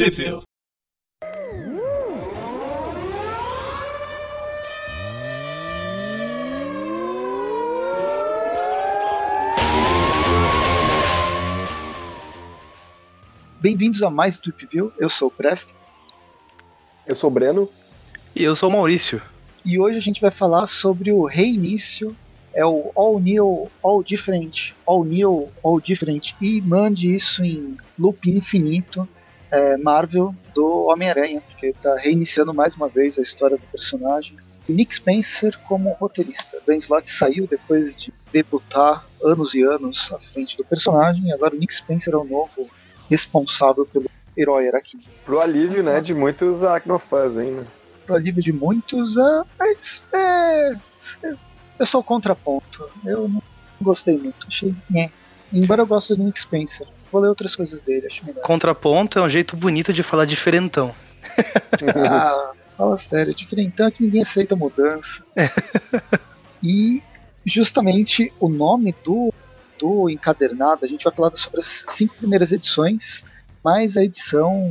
Tweepville. Bem-vindos a mais Tweepville, eu sou o Preston. Eu sou o Breno. E eu sou o Maurício. E hoje a gente vai falar sobre o reinício, é o All New, All Different, All New, All Different, e mande isso em loop infinito, é, Marvel do Homem-Aranha, porque está reiniciando mais uma vez a história do personagem. Nick Spencer como roteirista. Dan Slott saiu depois de debutar anos e anos à frente do personagem, e agora o Nick Spencer é o novo responsável pelo herói Arachnid. Pro alívio, né, de muitos aracnofãs ainda. Pro alívio de muitos, é, mas é, é só o contraponto. Eu não gostei muito, achei. É. Embora eu goste do Nick Spencer, vou ler outras coisas dele, acho melhor. Contraponto é um jeito bonito de falar diferentão. ah, fala sério, diferentão é que ninguém aceita mudança. e justamente o nome do do encadernado, a gente vai falar sobre as cinco primeiras edições, mais a edição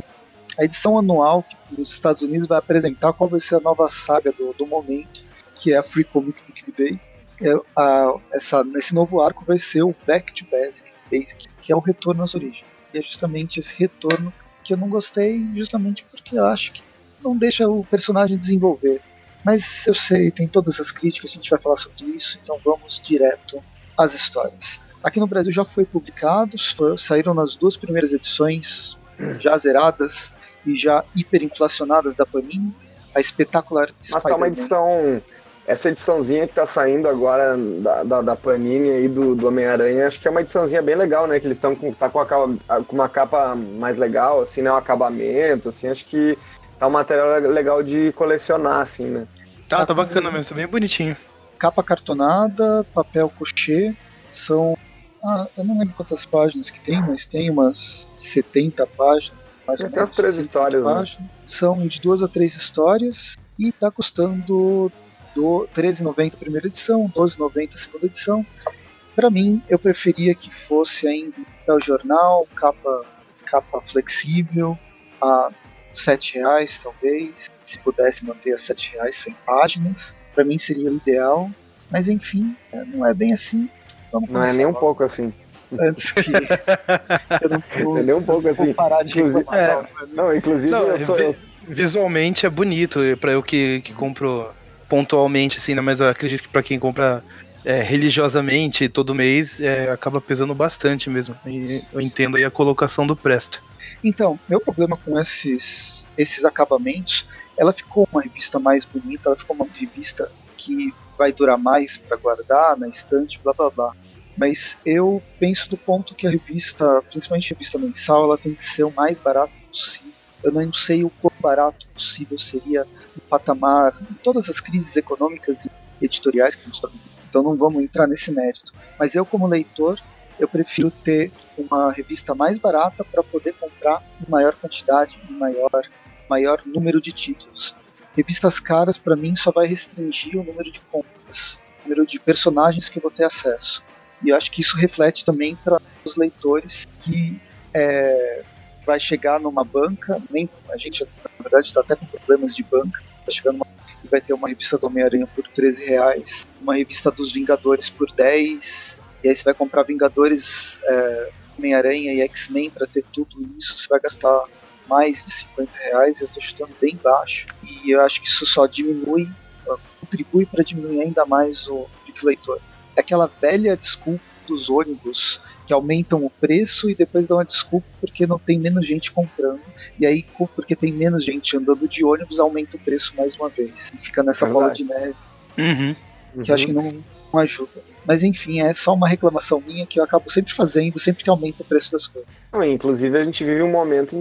a edição anual que os Estados Unidos vai apresentar qual vai ser a nova saga do, do momento, que é a Free Comic Book Day. É, a, essa, nesse novo arco vai ser o Back to Basic, Basic, que é o retorno às origens. E é justamente esse retorno que eu não gostei, justamente porque eu acho que não deixa o personagem desenvolver. Mas eu sei, tem todas as críticas, a gente vai falar sobre isso, então vamos direto às histórias. Aqui no Brasil já foi publicado, saíram nas duas primeiras edições, já zeradas e já hiperinflacionadas da Panini. A espetacular Mas tá uma edição. Essa ediçãozinha que tá saindo agora da, da, da Panini aí do, do Homem-Aranha, acho que é uma ediçãozinha bem legal, né? Que eles estão com, tá com, a, com uma capa mais legal, assim, né? Um acabamento, assim, acho que tá um material legal de colecionar, assim, né? Tá, tá, tá bacana mesmo, tá bem bonitinho. Capa cartonada, papel cochê, são ah, eu não lembro quantas páginas que tem, mas tem umas 70 páginas. Mais tem as três histórias, né? páginas. Né? São de duas a três histórias e está custando do 13,90 primeira edição, 12,90 segunda edição. Para mim, eu preferia que fosse ainda o jornal, capa, capa flexível, a sete reais talvez, se pudesse manter a sete reais sem páginas, para mim seria o ideal. Mas enfim, não é bem assim. Vamos não é nem um pouco assim. Antes que eu não vou, é nem um pouco assim. parar de inclusive, é, Não, inclusive não, eu sou, eu... visualmente é bonito para eu que, que compro pontualmente assim, né? mas acredito que para quem compra é, religiosamente todo mês é, acaba pesando bastante mesmo. E eu entendo aí a colocação do Presto. Então, meu problema com esses esses acabamentos, ela ficou uma revista mais bonita, ela ficou uma revista que vai durar mais para guardar na estante, blá blá blá. Mas eu penso do ponto que a revista, principalmente a revista mensal, ela tem que ser o mais barato possível. Eu não sei o quão barato possível seria patamar em todas as crises econômicas e editoriais que a gente está Então não vamos entrar nesse mérito. Mas eu, como leitor, eu prefiro ter uma revista mais barata para poder comprar em maior quantidade, em maior, maior número de títulos. Revistas caras, para mim, só vai restringir o número de compras, o número de personagens que eu vou ter acesso. E eu acho que isso reflete também para os leitores que é, vai chegar numa banca, nem a gente na verdade está até com problemas de banca, tá chegando uma, vai ter uma revista do Homem-Aranha por 13 reais, uma revista dos Vingadores por 10, e aí você vai comprar Vingadores, é, Homem-Aranha e X-Men para ter tudo isso, você vai gastar mais de 50 reais, eu estou chutando bem baixo. E eu acho que isso só diminui, contribui para diminuir ainda mais o leitor. É aquela velha desculpa dos ônibus que aumentam o preço e depois dão uma desculpa porque não tem menos gente comprando. E aí, porque tem menos gente andando de ônibus, aumenta o preço mais uma vez. E fica nessa é bola de neve. Uhum. Que eu acho que não, não ajuda. Mas enfim, é só uma reclamação minha que eu acabo sempre fazendo, sempre que aumenta o preço das coisas. inclusive, a gente vive um momento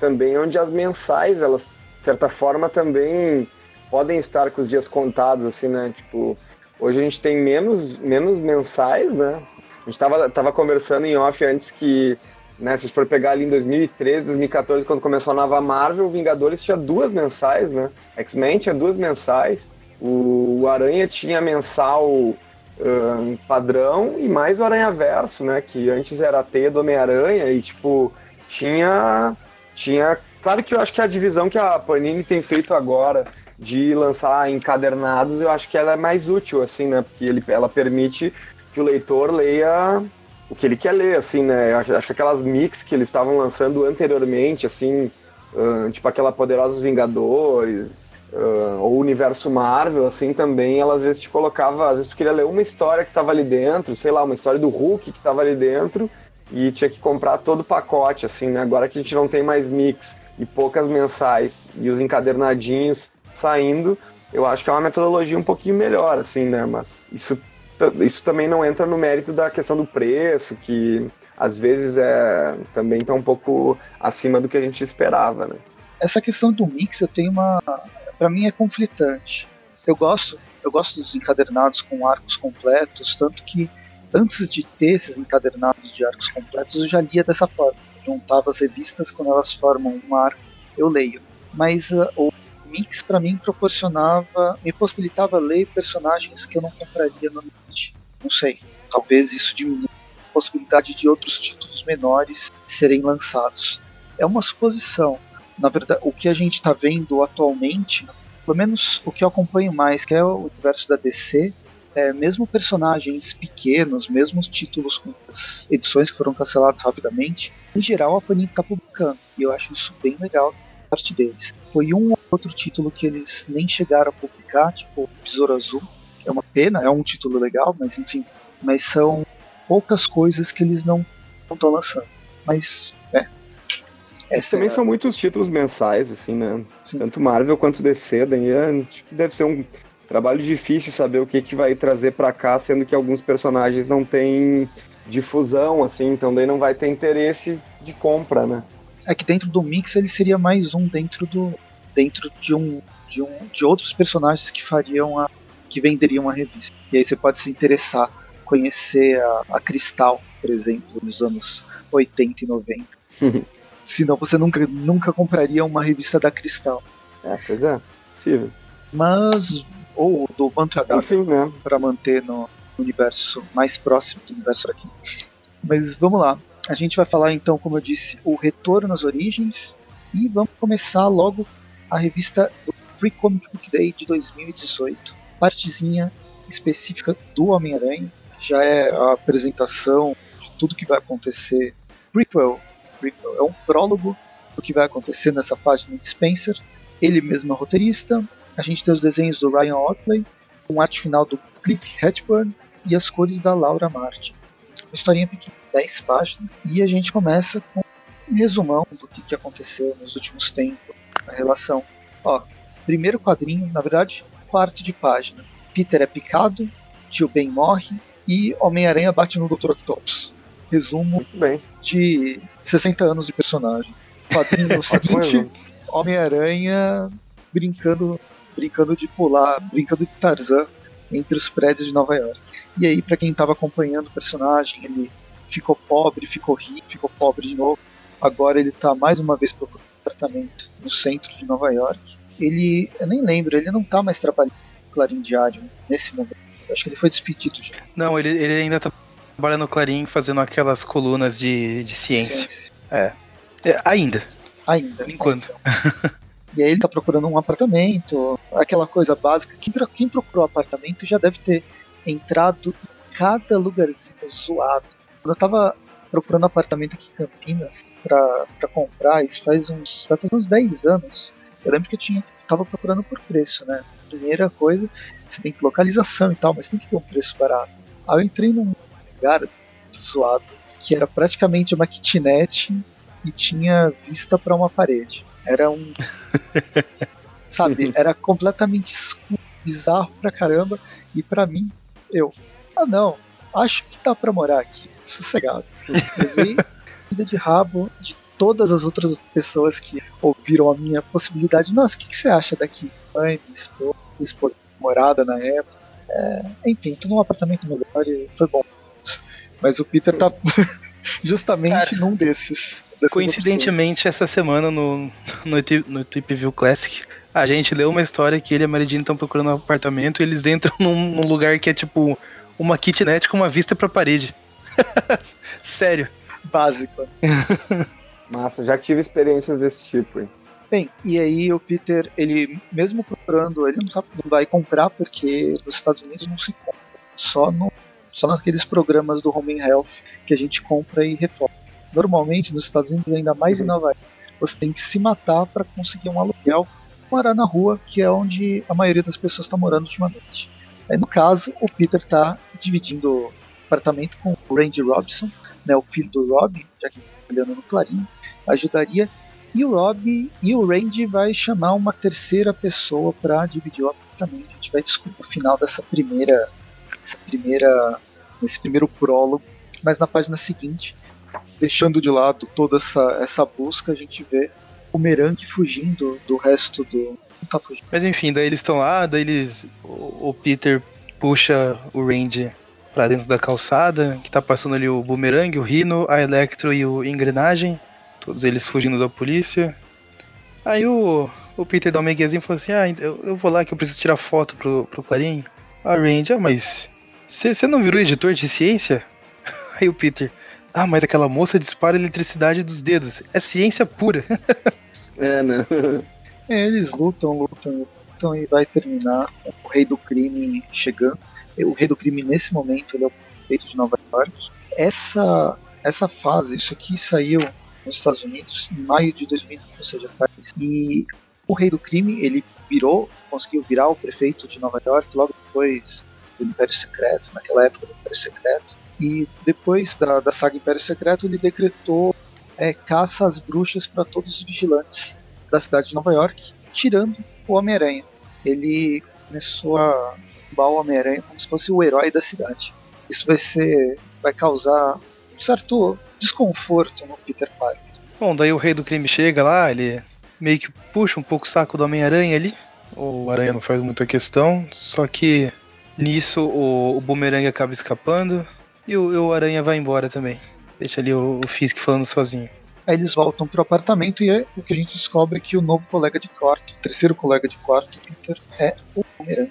também onde as mensais, elas, de certa forma, também podem estar com os dias contados, assim, né? Tipo, hoje a gente tem menos, menos mensais, né? A gente tava, tava conversando em off antes que, né, se a gente for pegar ali em 2013, 2014, quando começou a nova Marvel, Vingadores tinha duas mensais, né? X-Men tinha duas mensais. O, o Aranha tinha mensal um, padrão e mais o Aranha Verso, né? Que antes era a teia do Homem-Aranha e, tipo, tinha, tinha Claro que eu acho que a divisão que a Panini tem feito agora de lançar encadernados, eu acho que ela é mais útil, assim, né? Porque ele, ela permite que o leitor leia o que ele quer ler, assim, né? Acho, que aquelas mix que eles estavam lançando anteriormente, assim, uh, tipo aquela Poderosos Vingadores, uh, ou Universo Marvel, assim, também, ela às vezes te colocava, às vezes tu queria ler uma história que estava ali dentro, sei lá, uma história do Hulk que estava ali dentro, e tinha que comprar todo o pacote, assim, né? Agora que a gente não tem mais mix e poucas mensais e os encadernadinhos saindo, eu acho que é uma metodologia um pouquinho melhor, assim, né? Mas isso, isso também não entra no mérito da questão do preço, que às vezes é também está um pouco acima do que a gente esperava, né? Essa questão do mix eu tenho uma, para mim é conflitante. Eu gosto, eu gosto dos encadernados com arcos completos, tanto que antes de ter esses encadernados de arcos completos, eu já lia dessa forma. Juntava as revistas, quando elas formam um arco, eu leio. Mas uh, mix para mim proporcionava, me possibilitava ler personagens que eu não compraria normalmente. Não sei, talvez isso diminua a possibilidade de outros títulos menores serem lançados. É uma suposição. Na verdade, o que a gente está vendo atualmente, pelo menos o que eu acompanho mais, que é o universo da DC, é, mesmo personagens pequenos, mesmo os títulos com edições que foram canceladas rapidamente, em geral a Panini está publicando. E eu acho isso bem legal parte deles. Foi um ou outro título que eles nem chegaram a publicar, tipo Besouro Azul. É uma pena, é um título legal, mas enfim. Mas são poucas coisas que eles não estão lançando. Mas, é. Essa também é... são muitos títulos mensais, assim, né? Sim. Tanto Marvel quanto DC, daí é, que deve ser um Trabalho difícil saber o que, que vai trazer para cá, sendo que alguns personagens não têm difusão, assim, então daí não vai ter interesse de compra, né? É que dentro do mix ele seria mais um dentro do dentro de um de um de outros personagens que fariam a que venderiam a revista. E aí você pode se interessar, conhecer a, a Cristal, por exemplo, nos anos 80 e 90. Senão você nunca nunca compraria uma revista da Cristal. É, pois é, possível. Mas ou do manto Enfim, né? para manter no universo mais próximo do universo aqui. Mas vamos lá. A gente vai falar então, como eu disse, o retorno às origens e vamos começar logo a revista Free Comic Book Day de 2018. Partezinha específica do Homem-Aranha. Já é a apresentação de tudo que vai acontecer. Prequel, prequel é um prólogo do que vai acontecer nessa fase do Spencer. Ele mesmo é roteirista, a gente tem os desenhos do Ryan Otley, com arte final do Cliff Hatchburn e as cores da Laura Martin. Uma historinha pequena, 10 páginas, e a gente começa com um resumão do que, que aconteceu nos últimos tempos, a relação. Ó, primeiro quadrinho, na verdade, quarto de página. Peter é picado, tio Ben morre e Homem-Aranha bate no Dr. Octopus. Resumo de 60 anos de personagem. Quadrinho seguinte, Homem-Aranha brincando brincando de pular, brincando de Tarzan entre os prédios de Nova York. E aí, para quem estava acompanhando o personagem, ele ficou pobre, ficou rico, ficou pobre de novo. Agora ele está mais uma vez procurando apartamento no centro de Nova York. Ele, eu nem lembro, ele não está mais trabalhando no Clarim Diário nesse momento. Eu acho que ele foi despedido já. Não, ele, ele ainda tá trabalha no Clarim fazendo aquelas colunas de, de ciência. ciência. É. é. Ainda. Ainda. Enquanto. Então. E aí ele tá procurando um apartamento, aquela coisa básica. Quem, quem procurou apartamento já deve ter entrado em cada lugarzinho zoado. Quando eu tava procurando apartamento aqui em Campinas pra, pra comprar, isso faz uns, vai fazer uns 10 anos. Eu lembro que eu tinha, tava procurando por preço, né? Primeira coisa, você tem que localização e tal, mas tem que ter um preço barato. Aí eu entrei num lugar zoado, que era praticamente uma kitnet e tinha vista para uma parede. Era um. sabe, era completamente escuro, bizarro pra caramba. E pra mim, eu. Ah, não, acho que dá pra morar aqui, sossegado. Levei vida de rabo de todas as outras pessoas que ouviram a minha possibilidade. Nossa, o que, que você acha daqui? Mãe, esposa, esposa morada na época. É, enfim, tô num apartamento melhor e foi bom. Mas o Peter tá justamente Cara, num desses. Coincidentemente, essa semana no, no, no Tip View Classic, a gente leu uma história que ele e a Mary Jane estão procurando um apartamento e eles entram num, num, lugar que é tipo uma kitnet com uma vista pra parede. Sério. Básico. Massa, já tive experiências desse tipo. Hein? Bem, e aí o Peter, ele mesmo procurando, ele não, sabe, não vai comprar porque nos Estados Unidos não se compra. Só, no, só naqueles programas do Home Health que a gente compra e reforma. Normalmente nos Estados Unidos, ainda mais em Nova York, você tem que se matar para conseguir um aluguel, morar na rua, que é onde a maioria das pessoas está morando ultimamente. No caso, o Peter está dividindo apartamento com o Randy Robson, né, o filho do Rob, já que está trabalhando no Clarim, ajudaria. E o Rob e o Randy vai chamar uma terceira pessoa para dividir o apartamento. A gente vai descobrir no final dessa primeira, primeira, esse primeiro prólogo. Mas na página seguinte, deixando de lado toda essa, essa busca, a gente vê o Merangue fugindo do resto do. Mas enfim, daí eles estão lá, daí eles. O, o Peter puxa o Randy para dentro da calçada, que tá passando ali o Boomerang, o Rhino, a Electro e o Engrenagem, todos eles fugindo da polícia. Aí o, o Peter dá uma meguezinho e fala assim: Ah, eu, eu vou lá que eu preciso tirar foto pro, pro Clarim. A Randy, ah, mas você não virou editor de ciência? Aí o Peter, ah, mas aquela moça dispara eletricidade dos dedos. É ciência pura. é, né? É, eles lutam, lutam, lutam e vai terminar o rei do crime chegando o rei do crime nesse momento ele é o prefeito de Nova York. Essa, essa fase, isso aqui saiu nos Estados Unidos em maio de 2000, ou seja, faz. E o rei do crime ele virou, conseguiu virar o prefeito de Nova York logo depois do Império Secreto, naquela época do Império Secreto. E depois da, da saga Império Secreto, ele decretou é, caça às bruxas para todos os vigilantes da cidade de Nova York, tirando o Homem-Aranha. Ele começou a o Homem-Aranha como se fosse o herói da cidade. Isso vai ser. vai causar um certo desconforto no Peter Parker. Bom, daí o rei do crime chega lá, ele meio que puxa um pouco o saco do Homem-Aranha ali. O Aranha não faz muita questão, só que nisso o, o Boomerang acaba escapando e o, o Aranha vai embora também. Deixa ali o, o Fisk falando sozinho. Aí eles voltam pro apartamento e é o que a gente descobre é que o novo colega de quarto, o terceiro colega de quarto, Peter, é o Boomerang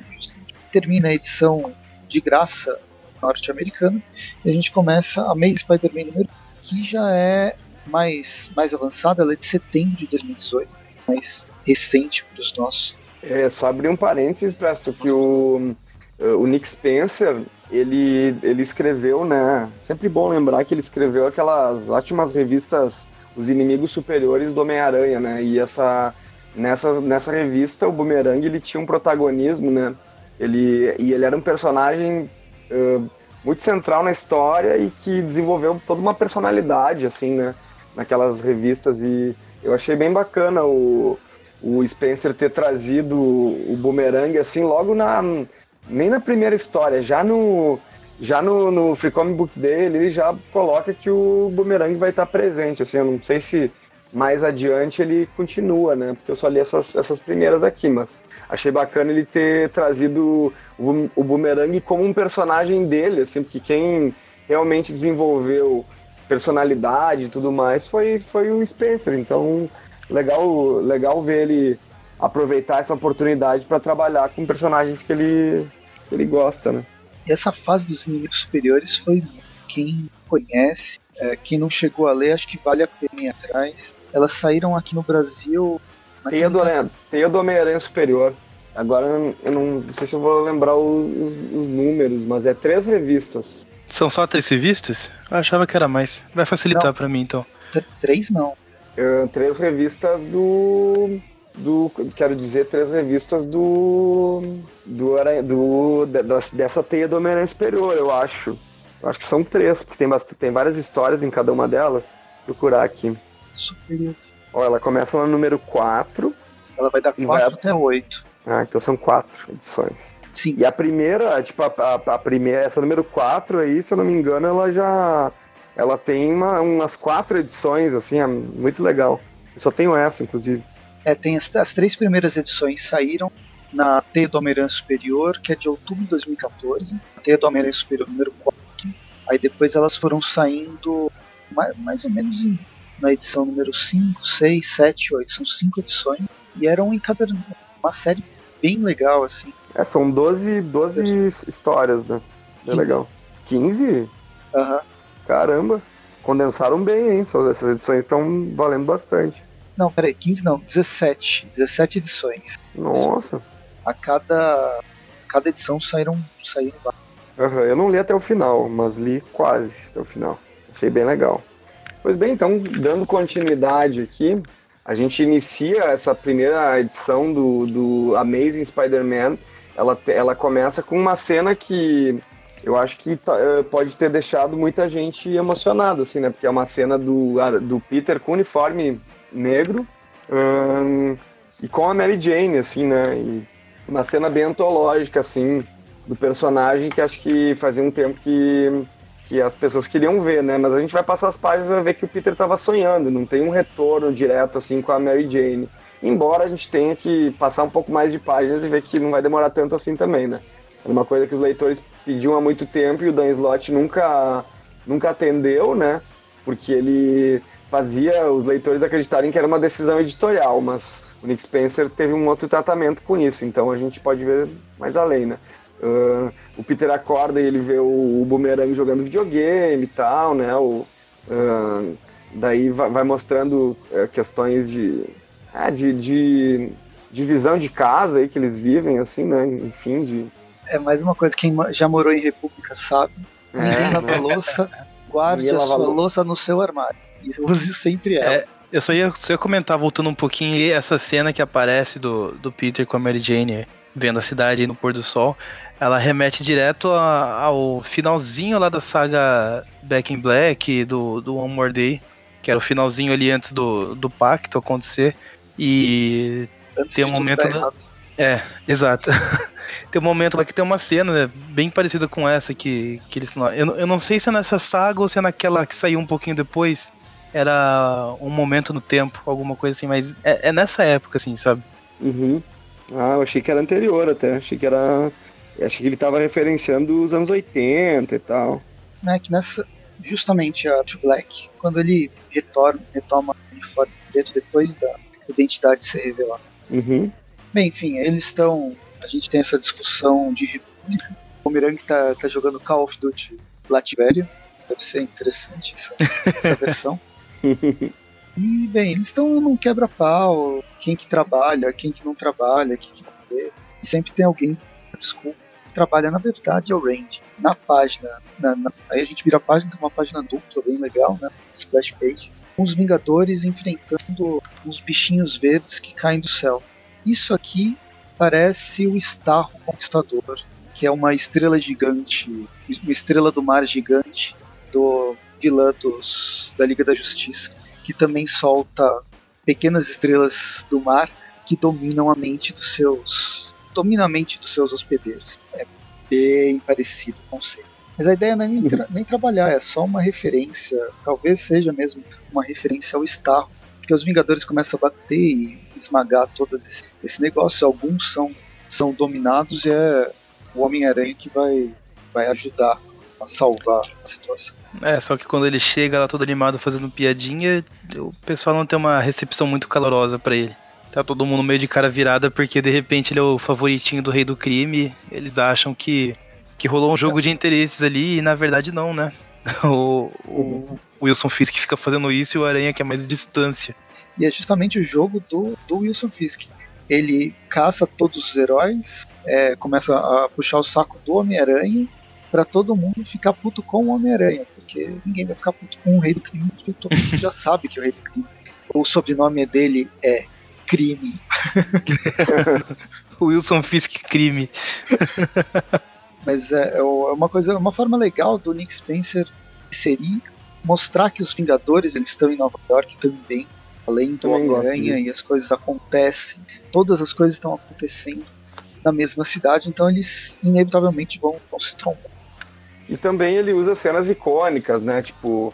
termina a edição de graça norte-americana e a gente começa a Amazing Spider-Man número que já é mais, mais avançada, ela é de setembro de 2018, mais recente para os nossos. É, só abrir um parênteses, Presto, que o, o Nick Spencer, ele, ele escreveu, né? Sempre bom lembrar que ele escreveu aquelas ótimas revistas Os Inimigos Superiores do Homem-Aranha, né? E essa, nessa, nessa revista, o Boomerang, ele tinha um protagonismo, né? Ele, e ele era um personagem uh, muito central na história e que desenvolveu toda uma personalidade, assim, né? Naquelas revistas. E eu achei bem bacana o, o Spencer ter trazido o Boomerang, assim, logo na. Nem na primeira história, já no. Já no, no Free Comic Book dele, ele já coloca que o Boomerang vai estar presente, assim, eu não sei se mais adiante ele continua, né? Porque eu só li essas, essas primeiras aqui, mas achei bacana ele ter trazido o, o Boomerang como um personagem dele, assim, porque quem realmente desenvolveu personalidade e tudo mais foi, foi o Spencer. Então, legal, legal ver ele aproveitar essa oportunidade para trabalhar com personagens que ele, que ele gosta, né? E essa fase dos inimigos superiores foi quem conhece, é, quem não chegou a ler, acho que vale a pena ir atrás. Elas saíram aqui no Brasil tem a do, tem a do Homem-Aranha Superior. Agora eu não, não, sei se eu vou lembrar os, os, números, mas é três revistas. São só três revistas? Eu achava que era mais. Vai facilitar para mim então. Três não. É, três revistas do. Do. Quero dizer, três revistas do. do, do dessa teia do Homem-Aranha Superior, eu acho. Eu acho que são três, porque tem, bastante, tem várias histórias em cada uma delas. Vou procurar aqui. Superior. Ó, ela começa no número 4. Ela vai dar 4 vai... até 8. Ah, então são 4 edições. Sim. E a primeira, tipo, a, a, a, primeira, essa número 4 aí, se eu não me engano, ela já. Ela tem uma, umas quatro edições, assim, é muito legal. Eu só tenho essa, inclusive. É, tem as, as três primeiras edições saíram na Teia do Homem-Aranha Superior, que é de outubro de 2014, a Teia do Homem-Aranha Superior número 4. Aí depois elas foram saindo mais, mais ou menos em na edição número 5, 6, 7, 8. São cinco edições e eram em cada uma série bem legal, assim. É, são 12, 12 histórias, né? É legal. 15? Aham. Uhum. Caramba, condensaram bem, hein? Essas edições estão valendo bastante. Não, peraí, 15 não, 17. 17 edições. Nossa. A cada, cada edição saíram, saíram Uhum, eu não li até o final, mas li quase até o final. Achei bem legal. Pois bem, então, dando continuidade aqui, a gente inicia essa primeira edição do, do Amazing Spider-Man. Ela, ela começa com uma cena que eu acho que tá, eh, pode ter deixado muita gente emocionada, assim, né? Porque é uma cena do, do Peter com uniforme negro hum, e com a Mary Jane, assim, né? E uma cena bem antológica, assim, do personagem que acho que fazia um tempo que, que as pessoas queriam ver, né? Mas a gente vai passar as páginas e vai ver que o Peter estava sonhando, não tem um retorno direto assim com a Mary Jane. Embora a gente tenha que passar um pouco mais de páginas e ver que não vai demorar tanto assim também, né? É uma coisa que os leitores pediam há muito tempo e o Dan Slott nunca, nunca atendeu, né? Porque ele fazia os leitores acreditarem que era uma decisão editorial, mas o Nick Spencer teve um outro tratamento com isso, então a gente pode ver mais além, né? Uh, o Peter acorda e ele vê o, o Boomerang jogando videogame e tal, né? O, uh, daí vai, vai mostrando uh, questões de, é, de, de, de, visão de casa aí que eles vivem, assim, né? Enfim, de... É mais uma coisa, quem já morou em República sabe. É, Ninguém lava né? louça, guarde a sua louça no seu armário. E use sempre ela. É, eu só ia, só ia comentar, voltando um pouquinho, essa cena que aparece do, do Peter com a Mary Jane vendo a cidade no pôr do sol ela remete direto a, ao finalzinho lá da saga Back in Black, do, do One More Day, que era o finalzinho ali antes do, do pacto acontecer. E antes tem um momento. Da... É, exato. tem um momento lá que tem uma cena né, bem parecida com essa que, que eles. Eu, eu não sei se é nessa saga ou se é naquela que saiu um pouquinho depois. Era um momento no tempo, alguma coisa assim, mas é, é nessa época, assim, sabe? Uhum. Ah, eu achei que era anterior até. Achei que era Acho que ele estava referenciando os anos 80 e tal. Né, que nessa, justamente a True Black, quando ele retorna, retoma o uniforme preto depois da identidade ser revelada. Uhum. Bem, enfim, eles estão. A gente tem essa discussão de república. O Mirang tá, tá jogando Call of Duty Latvéria. Deve ser interessante essa, essa versão. E, bem, eles estão num quebra-pau. Quem que trabalha, quem que não trabalha, quem que não vê. E sempre tem alguém desculpa trabalha na verdade é o Randy. Na página, na, na, aí a gente vira a página, tem uma página dupla bem legal, né? Splash page. Com os Vingadores enfrentando uns bichinhos verdes que caem do céu. Isso aqui parece o Starro Conquistador, que é uma estrela gigante, uma estrela do mar gigante do vilã dos, da Liga da Justiça, que também solta pequenas estrelas do mar que dominam a mente dos seus domina a mente dos seus hospedeiros. É bem parecido o conceito. Mas a ideia não é nem, tra nem trabalhar, é só uma referência, talvez seja mesmo uma referência ao Starro, porque os Vingadores começam a bater e esmagar todo esse, esse negócio. Alguns são, são dominados e é o Homem-Aranha que vai, vai ajudar a salvar a situação. É, só que quando ele chega lá todo animado fazendo piadinha, o pessoal não tem uma recepção muito calorosa para ele. Tá todo mundo meio de cara virada porque de repente ele é o favoritinho do rei do crime. Eles acham que, que rolou um jogo de interesses ali e na verdade não, né? O, o Wilson Fisk fica fazendo isso e o Aranha quer mais distância. E é justamente o jogo do, do Wilson Fisk. Ele caça todos os heróis, é, começa a puxar o saco do Homem-Aranha para todo mundo ficar puto com o Homem-Aranha, porque ninguém vai ficar puto com o Rei do Crime, porque todo mundo já sabe que é o Rei do Crime. O sobrenome dele é crime. Wilson Fisk crime. Mas é, é, uma coisa, uma forma legal do Nick Spencer seria mostrar que os Vingadores eles estão em Nova York também, além do Homem-Aranha e as coisas acontecem, todas as coisas estão acontecendo na mesma cidade, então eles inevitavelmente vão, vão se trombar. E também ele usa cenas icônicas, né? Tipo,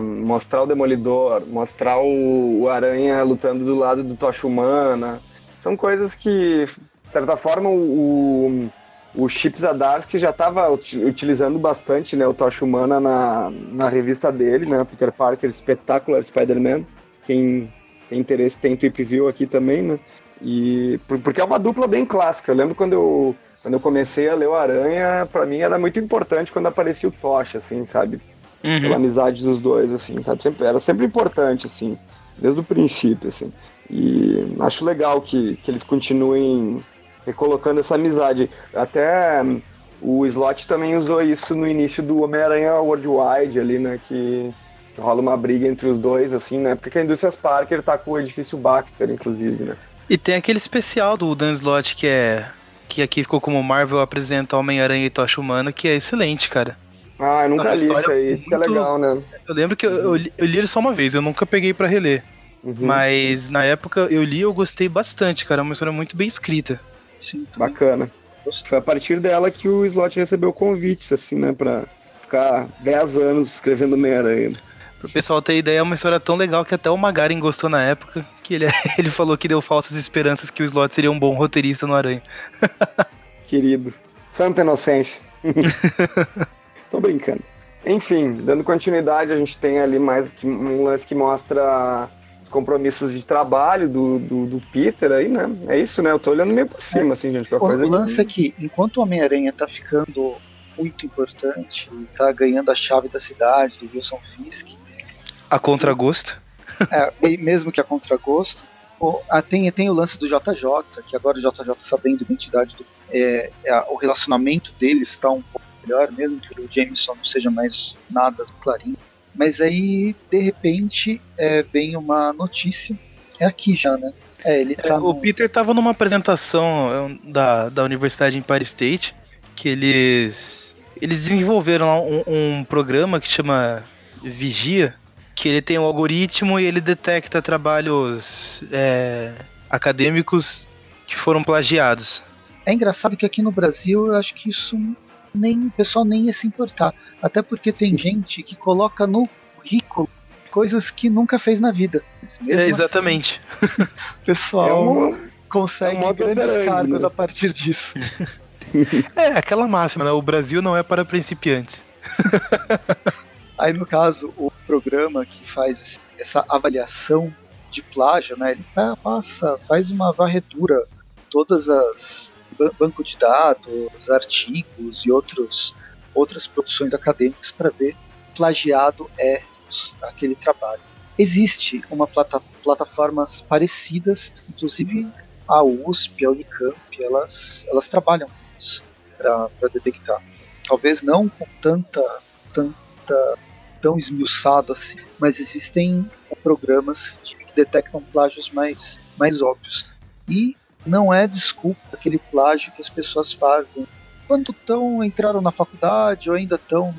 mostrar o Demolidor, mostrar o, o, Aranha lutando do lado do Tocha Humana. São coisas que, de certa forma, o, o Chip Zdarsky já estava utilizando bastante né, o Tocha Humana na, na revista dele, né, Peter Parker Spectacular Spider-Man. Quem tem interesse tem Tweep View aqui também, né? E, porque é uma dupla bem clássica. Eu lembro quando eu, quando eu comecei a ler o Aranha, para mim era muito importante quando aparecia o Tocha, assim, sabe? uhum. pela amizade dos dois, assim, sabe? Sempre, era sempre importante, assim. desde o princípio, assim. E acho legal que, que eles continuem recolocando essa amizade. Até hum, o Slot também usou isso no início do Homem-Aranha Worldwide ali, né? Que rola uma briga entre os dois, assim, né? Porque a Indústrias Parker tá com o edifício Baxter, inclusive, né? E tem aquele especial do Dan Slott que é. Que aqui ficou como Marvel apresenta Homem-Aranha e Tocha Humana, que é excelente, cara. Ah, eu nunca li isso aí, isso que é legal, né? Eu lembro que eu, eu, li, eu li ele só uma vez, eu nunca peguei para reler. Uhum. Mas na época eu li e eu gostei bastante, cara. É uma história muito bem escrita. Sim, Bacana. Foi a partir dela que o Slot recebeu convites, assim, né? Pra ficar 10 anos escrevendo Homem-Aranha. Pro pessoal ter ideia, é uma história tão legal que até o Magarin gostou na época, que ele, ele falou que deu falsas esperanças que o Slot seria um bom roteirista no Aranha. Querido. Santa inocência. Tô brincando. Enfim, dando continuidade, a gente tem ali mais um lance que mostra os compromissos de trabalho do, do, do, Peter aí, né? É isso, né? Eu tô olhando meio por cima, assim, gente. O, coisa o lance é que, enquanto o Homem-Aranha tá ficando muito importante, tá ganhando a chave da cidade, do Wilson Fisk, a contragosto. É, mesmo que a contragosto. O, a, tem, tem o lance do JJ, que agora o JJ sabendo a identidade do. É, é, o relacionamento deles está um pouco melhor, mesmo que o Jameson não seja mais nada do Clarim. Mas aí, de repente, é, vem uma notícia. É aqui já, né? É, ele tá é, no... O Peter estava numa apresentação é, da, da Universidade Empire State que eles eles desenvolveram um, um programa que chama Vigia, que ele tem um algoritmo e ele detecta trabalhos é, acadêmicos que foram plagiados. É engraçado que aqui no Brasil eu acho que isso nem o pessoal nem ia se importar. Até porque tem gente que coloca no currículo coisas que nunca fez na vida. é, assim, exatamente. Assim, o pessoal é uma, consegue é grandes cargos né? a partir disso. é, aquela máxima, né? O Brasil não é para principiantes. Aí, no caso, o programa que faz essa avaliação de plágio, né, ele passa, faz uma varredura todas as banco de dados, artigos e outros outras produções acadêmicas para ver plagiado é aquele trabalho. Existe uma plata, plataformas parecidas, inclusive a USP, a Unicamp, elas elas trabalham com isso para detectar. Talvez não com tanta tanta tão esmiuçado assim, mas existem programas que detectam plágios mais, mais óbvios. E não é desculpa aquele plágio que as pessoas fazem quando estão entraram na faculdade ou ainda estão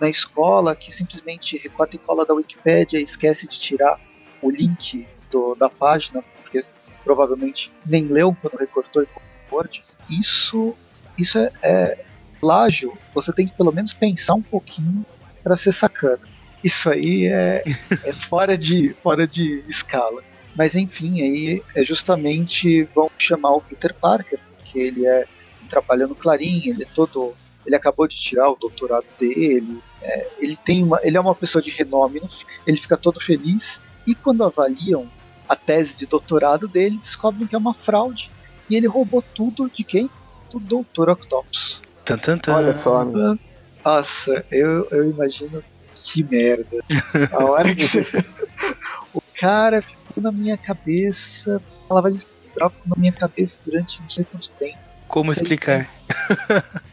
na escola que simplesmente recorta e cola da Wikipédia e esquece de tirar o link do, da página porque provavelmente nem leu quando recortou e Word. Isso isso é, é plágio. Você tem que pelo menos pensar um pouquinho para ser sacana. Isso aí é, é fora, de, fora de escala. Mas enfim, aí é justamente vão chamar o Peter Parker, porque ele é trabalha no Clarim, ele é todo. Ele acabou de tirar o doutorado dele, é, ele tem uma, ele é uma pessoa de renome, ele fica todo feliz. E quando avaliam a tese de doutorado dele, descobrem que é uma fraude. E ele roubou tudo de quem? Do Dr. Octopus. Tan, tan, tan. Olha só. Né? Nossa, eu, eu imagino que merda. A hora que você... o cara ficou na minha cabeça, ela vai droga na minha cabeça durante não sei quanto tempo. Como sei explicar?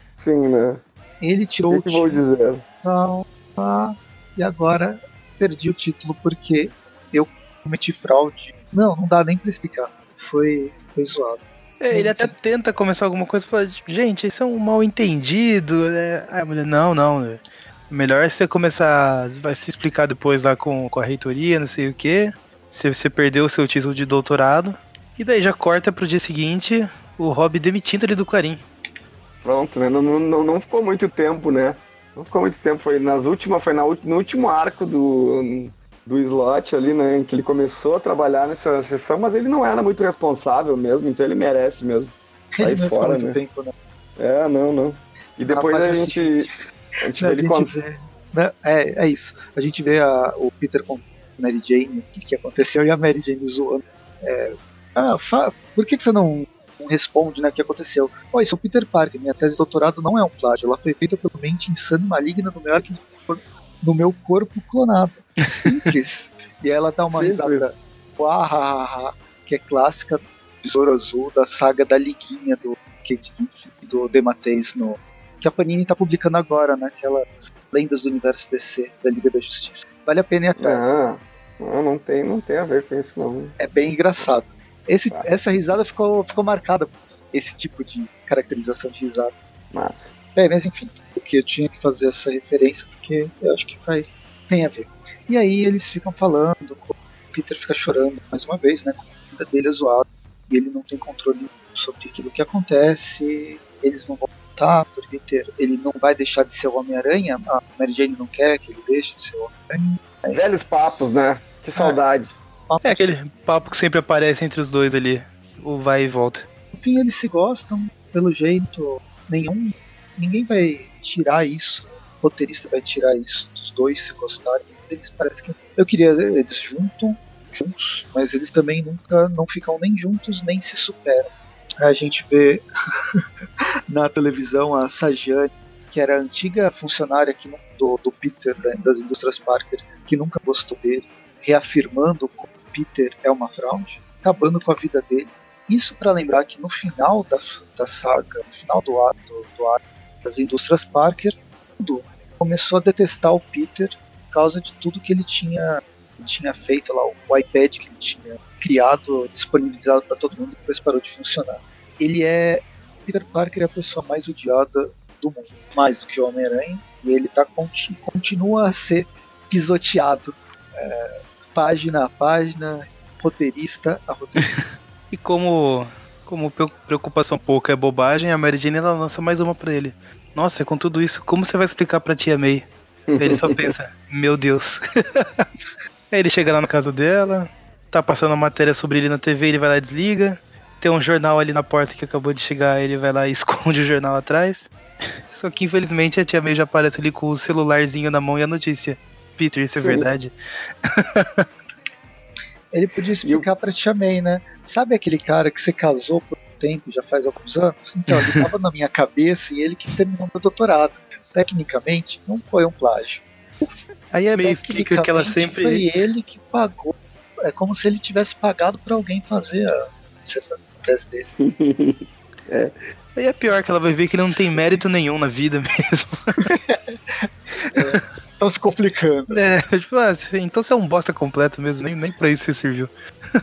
Sim, né? Ele tirou o, que o vou dizer? Não, ah, e agora perdi o título porque eu cometi fraude. Não, não dá nem pra explicar. Foi, foi zoado. É, ele até tenta começar alguma coisa e fala, gente, isso é um mal entendido, né? Aí a mulher, não, não, melhor é você começar, vai se explicar depois lá com, com a reitoria, não sei o que. Você, você perdeu o seu título de doutorado. E daí já corta pro dia seguinte o Rob demitindo ele do Clarim. Pronto, né? Não, não, não ficou muito tempo, né? Não ficou muito tempo, foi nas últimas, foi na, no último arco do, do slot ali, né? Que ele começou a trabalhar nessa sessão, mas ele não era muito responsável mesmo, então ele merece mesmo. Sair fora, né? Tempo, né? É, não, não. E depois a, gente, a gente. a gente vê né? é, é isso. A gente vê a, o Peter com Mary Jane, o que, que aconteceu, e a Mary Jane zoando. É, ah, por que, que você não, responde né, o que aconteceu? Oh, isso é o Peter Parker, minha tese de doutorado não é um plágio, ela foi feita pela mente insana e maligna do meu, no meu corpo clonado. Simples. E ela dá uma risada uahaha, que é clássica do Besouro Azul da saga da Liguinha do Kate e do Demateis no que a Panini tá publicando agora, né? Aquelas lendas do universo DC da Liga da Justiça. Vale a pena ir atrás. Ah, não, não tem, não tem a ver com isso não. É bem engraçado. Esse, Tá. Essa risada ficou, ficou marcada esse tipo de caracterização de risada. Massa. É, mas enfim, porque eu tinha que fazer essa referência porque eu acho que faz tem a ver. E aí eles ficam falando, o Peter fica chorando mais uma vez, né? Com a vida dele é zoada e ele não tem controle sobre aquilo que acontece. Eles não vão voltar, porque Peter ele não vai deixar de ser o Homem-Aranha. A Mary Jane não quer que ele deixe de ser o Homem-Aranha. Velhos papos, né? Que saudade. É aquele papo que sempre aparece entre os dois ali. O vai e volta. No fim eles se gostam, pelo jeito, nenhum. Ninguém vai tirar isso. O roteirista vai tirar isso dos dois se gostarem. Eles parece que. Eu queria. Eles juntam juntos, mas eles também nunca não ficam nem juntos nem se superam. A gente vê na televisão a Sajane, que era a antiga funcionária que, do, do Peter, né, das indústrias Parker, que nunca gostou dele, reafirmando que Peter é uma fraude, acabando com a vida dele. Isso para lembrar que no final da, da saga, no final do ato do arco das indústrias Parker, tudo começou a detestar o Peter por causa de tudo que ele tinha, ele tinha feito lá, o iPad que ele tinha criado, disponibilizado para todo mundo, depois parou de funcionar. Ele é. Peter Parker é a pessoa mais odiada do mundo, mais do que o Homem-Aranha, e ele tá, conti- continua a ser pisoteado. é, página a página, roteirista a roteirista. E como, como pre- preocupação pouca é bobagem, a Mary Jane ela lança mais uma pra ele. Nossa, com tudo isso, como você vai explicar pra tia May? Ele só pensa, meu Deus. Aí ele chega lá na casa dela, tá passando uma matéria sobre ele na TV, ele vai lá e desliga. Tem um jornal ali na porta que acabou de chegar, ele vai lá e esconde o jornal atrás. Só que infelizmente a tia May já aparece ali com o celularzinho na mão e a notícia. Peter, isso é verdade? Ele podia explicar pra Tia May, né? Sabe aquele cara que você casou por um tempo, já faz alguns anos? Então, ele tava na minha cabeça e ele que terminou meu doutorado. Tecnicamente, não foi um plágio. Aí a May explica que ela sempre. Foi ele que pagou. É como se ele tivesse pagado pra alguém fazer a tese dele. Aí é pior que ela vai ver que ele não tem mérito nenhum na vida mesmo. Estão se complicando. É, tipo, ah, então você é um bosta completo mesmo, nem, nem pra isso você serviu.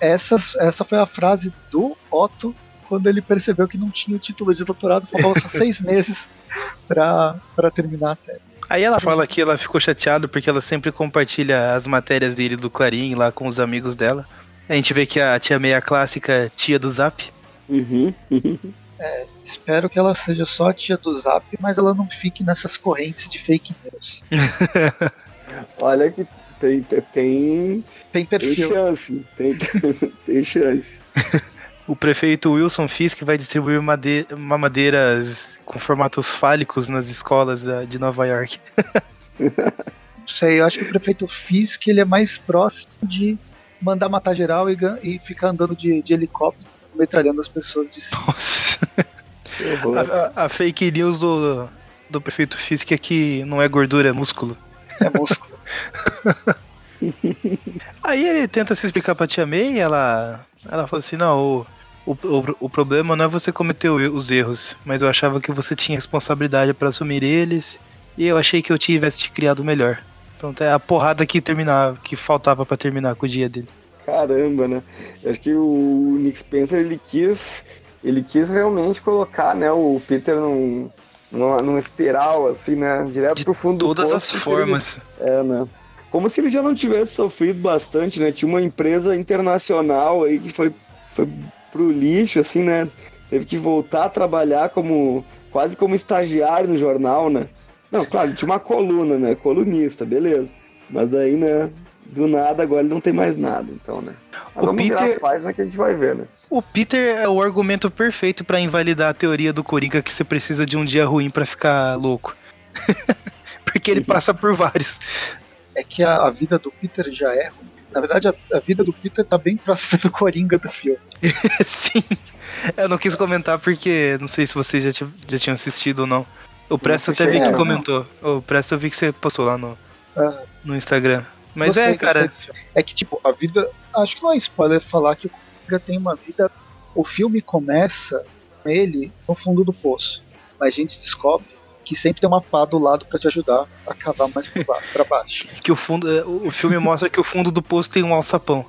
Essa, essa foi a frase do Otto quando ele percebeu que não tinha o título de doutorado, faltava só seis meses pra, pra terminar a tese. Aí ela fala que ela ficou chateada porque ela sempre compartilha as matérias dele do Clarim lá com os amigos dela. A gente vê que a tia meia clássica, tia do Zap. Uhum. Espero que ela seja só a tia do Zap, mas ela não fique nessas correntes de fake news. Olha que tem, tem, tem, Tem tem perfil. chance. Tem, tem chance. O prefeito Wilson Fisk vai distribuir made- mamadeiras com formatos fálicos nas escolas ah, de Nova York. Não sei, eu acho que o prefeito Fisk ele é mais próximo de mandar matar geral e, e ficar andando de, de helicóptero, metralhando as pessoas de cima. Nossa. Que horror. A, a- a fake news do, do prefeito Fisk é que não é gordura, é músculo. É músculo. Aí ele tenta se explicar pra tia May e ela, ela fala assim, não, o, o, o, o problema não é você cometer os erros, mas eu achava que você tinha responsabilidade pra assumir eles e eu achei que eu tivesse te criado melhor. Pronto, é a porrada que terminar, que faltava pra terminar com o dia dele. Caramba, né? Eu acho que o Nick Spencer ele quis, ele quis realmente colocar, né, o Peter num, numa, numa espiral assim, né, direto De pro fundo Todas do poço. as porque ele- formas. É, né? Como se ele já não tivesse sofrido bastante, né? Tinha uma empresa internacional aí que foi, foi pro lixo, assim, né? Teve que voltar a trabalhar como quase como estagiário no jornal, né? Não, claro, tinha uma coluna, né? Colunista, beleza. Mas daí, né? Do nada, agora ele não tem mais nada, então, né? Mas O vamos virar Peter- as páginas que a gente vai ver, né? O Peter é o argumento perfeito pra invalidar a teoria do Coringa que você precisa de um dia ruim pra ficar louco. Porque ele passa por vários. É que a, a vida do Peter já é ruim. Na verdade, a, a vida do Peter tá bem próxima do Coringa do filme. Sim. Eu não quis comentar porque não sei se vocês já, já tinham assistido ou não. O Presto até vi que ainda, comentou. O Presto eu vi que você postou lá no, Ah, no Instagram. Mas é, cara. É que, tipo, a vida. Acho que não é spoiler falar que o Coringa tem uma vida. O filme começa com ele no fundo do poço. Mas a gente descobre que sempre tem uma pá do lado para te ajudar a cavar mais para baixo. que o fundo, é, o filme mostra que o fundo do poço tem um alçapão.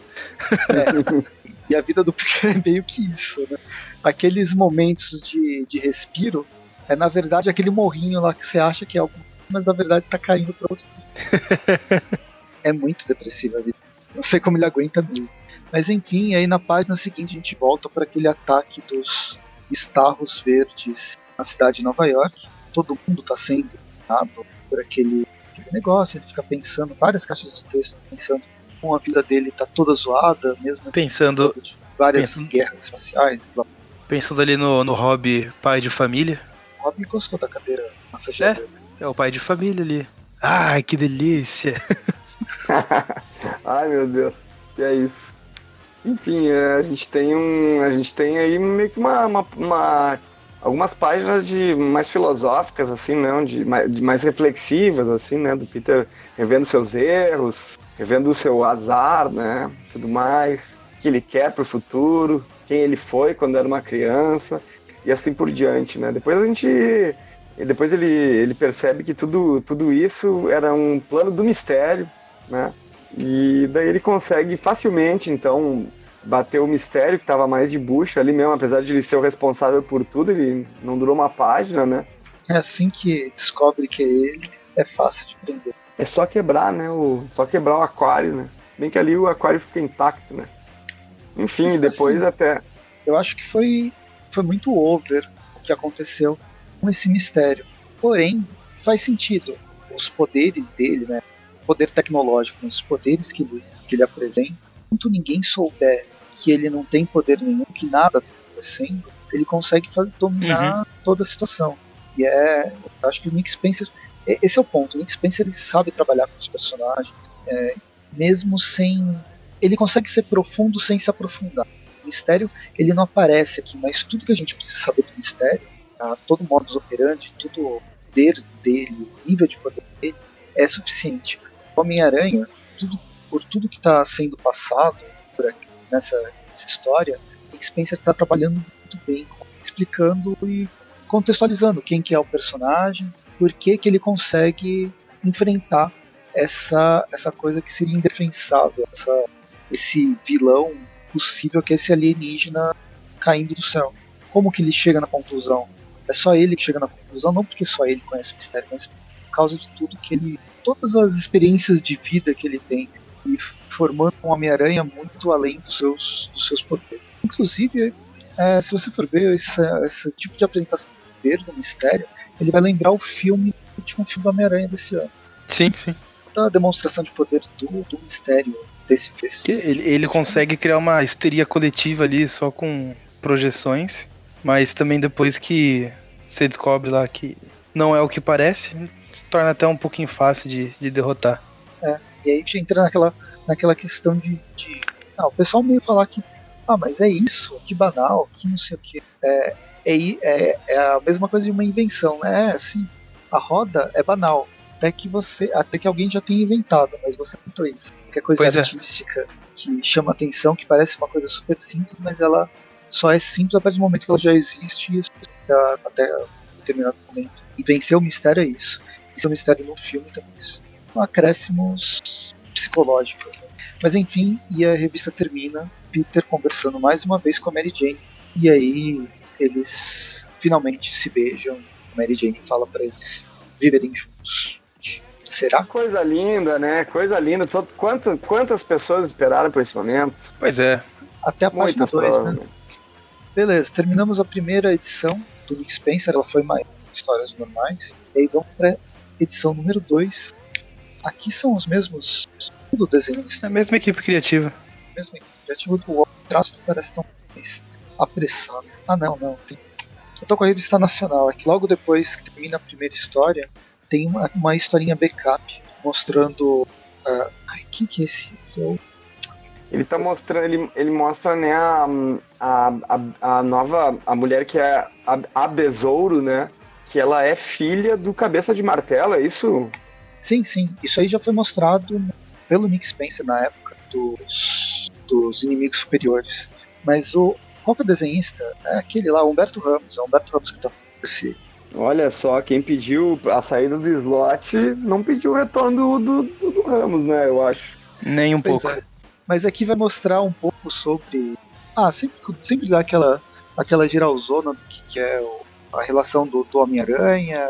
É. E a vida do Peter é meio que isso, né? Aqueles momentos de, de respiro é na verdade aquele morrinho lá que você acha que é algo, mas na verdade tá caindo para outro. é muito depressiva a vida. Não sei como ele aguenta mesmo. Mas enfim, aí na página seguinte a gente volta para aquele ataque dos estarros verdes na cidade de Nova York todo mundo está sendo enganado por aquele, aquele, negócio, ele fica pensando, várias caixas de texto pensando como a vida dele está toda zoada, mesmo pensando várias pensando, guerras espaciais. Blá. Pensando ali no, no hobby pai de família. O Rob gostou da cadeira massageadora. É, é o pai de família ali. Ai, que delícia! Ai meu Deus, e é isso. Enfim, é, a gente tem um. A gente tem aí meio que uma, uma, uma algumas páginas de mais filosóficas assim, não, de mais, de mais reflexivas assim, né, do Peter revendo seus erros, revendo o seu azar, né, tudo mais, que ele quer para o futuro, quem ele foi quando era uma criança e assim por diante, né? Depois a gente depois ele, ele percebe que tudo, tudo isso era um plano do mistério, né? E daí ele consegue facilmente, então, bateu o mistério, que estava mais de bucha ali mesmo, apesar de ele ser o responsável por tudo, ele não durou uma página, né? É assim que descobre que é ele, é fácil de prender. É só quebrar, né? O, só quebrar o aquário, né? Bem que ali o aquário fica intacto, né? Enfim, Isso depois assim, até. Eu acho que foi, foi muito over o que aconteceu com esse mistério. Porém, faz sentido. Os poderes dele, né? Poder tecnológico, os poderes que ele, que ele apresenta, enquanto ninguém souber que ele não tem poder nenhum, que nada está acontecendo, ele consegue fazer, dominar uhum. toda a situação. E é. Acho que o Nick Spencer. Esse é o ponto. O Nick Spencer ele sabe trabalhar com os personagens, é, mesmo sem. Ele consegue ser profundo sem se aprofundar. O mistério ele não aparece aqui, mas tudo que a gente precisa saber do mistério, tá? todo modus operandi, todo o poder dele, o nível de poder dele, é suficiente. Homem-Aranha, por tudo que está sendo passado aqui, nessa, nessa, história, Nick Spencer está trabalhando muito bem, explicando e contextualizando quem que é o personagem, por que, que ele consegue enfrentar essa, essa coisa que seria indefensável, essa, esse vilão possível que é esse alienígena caindo do céu. Como que ele chega na conclusão? É só ele que chega na conclusão, não porque só ele conhece o mistério, mas por causa de tudo que ele. Todas as experiências de vida que ele tem, e formando um Homem-Aranha muito além dos seus, dos seus poderes. Inclusive, é, se você for ver esse, esse tipo de apresentação de poder do mistério, ele vai lembrar o filme, o último filme do Homem-Aranha desse ano. Sim, sim. Toda a demonstração de poder do, do mistério desse festival. Ele, ele consegue criar uma histeria coletiva ali só com projeções, mas também depois que você descobre lá que não é o que parece, se torna até um pouquinho fácil de, de derrotar. É. E aí a gente entra naquela, naquela questão de, de ah, o pessoal meio falar que ah, mas é isso, que banal, que não sei o que. É, é, é, é a mesma coisa de uma invenção, né? É assim, a roda é banal, até que você, até que alguém já tenha inventado, mas você inventou isso. Que é coisa pois é. artística é. que chama atenção, que parece uma coisa super simples, mas ela só é simples a partir do momento que ela já existe e até um determinado momento. E vencer o mistério é isso. Esse é o mistério no filme também. Isso acréscimos psicológicos. Né? Mas enfim, e a revista termina, Peter conversando mais uma vez com a Mary Jane. E aí eles finalmente se beijam. A Mary Jane fala para eles viverem juntos. Será? Coisa linda, né? Coisa linda. Todo, quanto, quantas pessoas esperaram por esse momento? Pois é. Até a página 2, né? Beleza, terminamos a primeira edição do Nick Spencer. Ela foi mais histórias normais. E aí vamos para edição número 2, Aqui são os mesmos do desenhista. É a mesma equipe criativa. Mesma equipe criativa do o traço parece tão mais apressado. Ah não, não. Tem... Eu tô com a revista nacional. É que logo depois que termina a primeira história, tem uma, uma historinha backup mostrando. Uh... Ai, quem que é esse? Eu... Ele tá mostrando, ele, ele mostra, né, a, a, a, a nova, a mulher que é a, a Besouro, né, que ela é filha do Cabeça de Martelo, é isso? Sim, sim. Isso aí já foi mostrado pelo Nick Spencer na época dos, dos inimigos superiores. Mas o qual que é o desenhista? É aquele lá, Humberto Ramos. É o Humberto Ramos que tá esse. Olha só, quem pediu a saída do slot não pediu o retorno do, do, do Ramos, né? Eu acho. Nem um Pois pouco. é. Mas aqui vai mostrar um pouco sobre. Ah, sempre, sempre dá aquela, aquela geralzona do que, que é o- a relação do, do Homem-Aranha,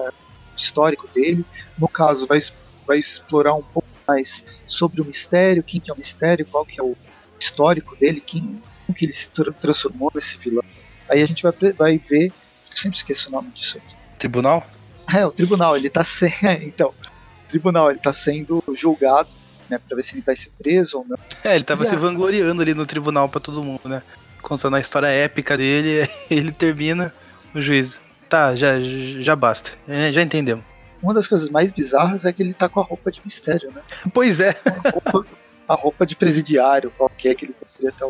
o histórico dele. No caso, vai, vai explorar um pouco mais sobre o mistério, quem que é o mistério, qual que é o histórico dele, quem, como que ele se tra- transformou nesse vilão. Aí a gente vai, vai ver. Eu sempre esqueço o nome disso. Tribunal? É, o tribunal, ele tá sendo. então, o tribunal, ele tá sendo julgado, né, pra ver se ele vai ser preso ou não. É, ele tava E se a- vangloriando ali no tribunal pra todo mundo, né? Contando a história épica dele, ele termina o juiz. Tá, já, já basta. É, Já entendemos. Uma das coisas mais bizarras é que ele tá com a roupa de mistério, né? Pois é. A roupa, a roupa de presidiário, qualquer que ele poderia estar.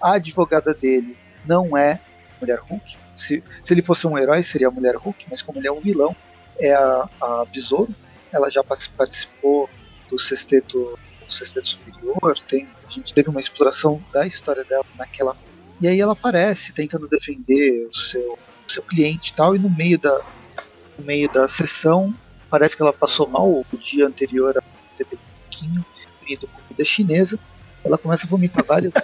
A advogada dele não é Mulher Hulk. Se, se ele fosse um herói, seria a Mulher Hulk, mas como ele é um vilão, é a, a Besouro. Ela já partic- participou do Sexteto, do Sexteto Superior. Tem, a gente teve uma exploração da história dela naquela. E aí ela aparece tentando defender o seu, seu cliente e tal, e no meio da, no meio da sessão parece que ela passou mal o dia anterior a ter um pouquinho, comido comida chinesa. Ela começa a vomitar vários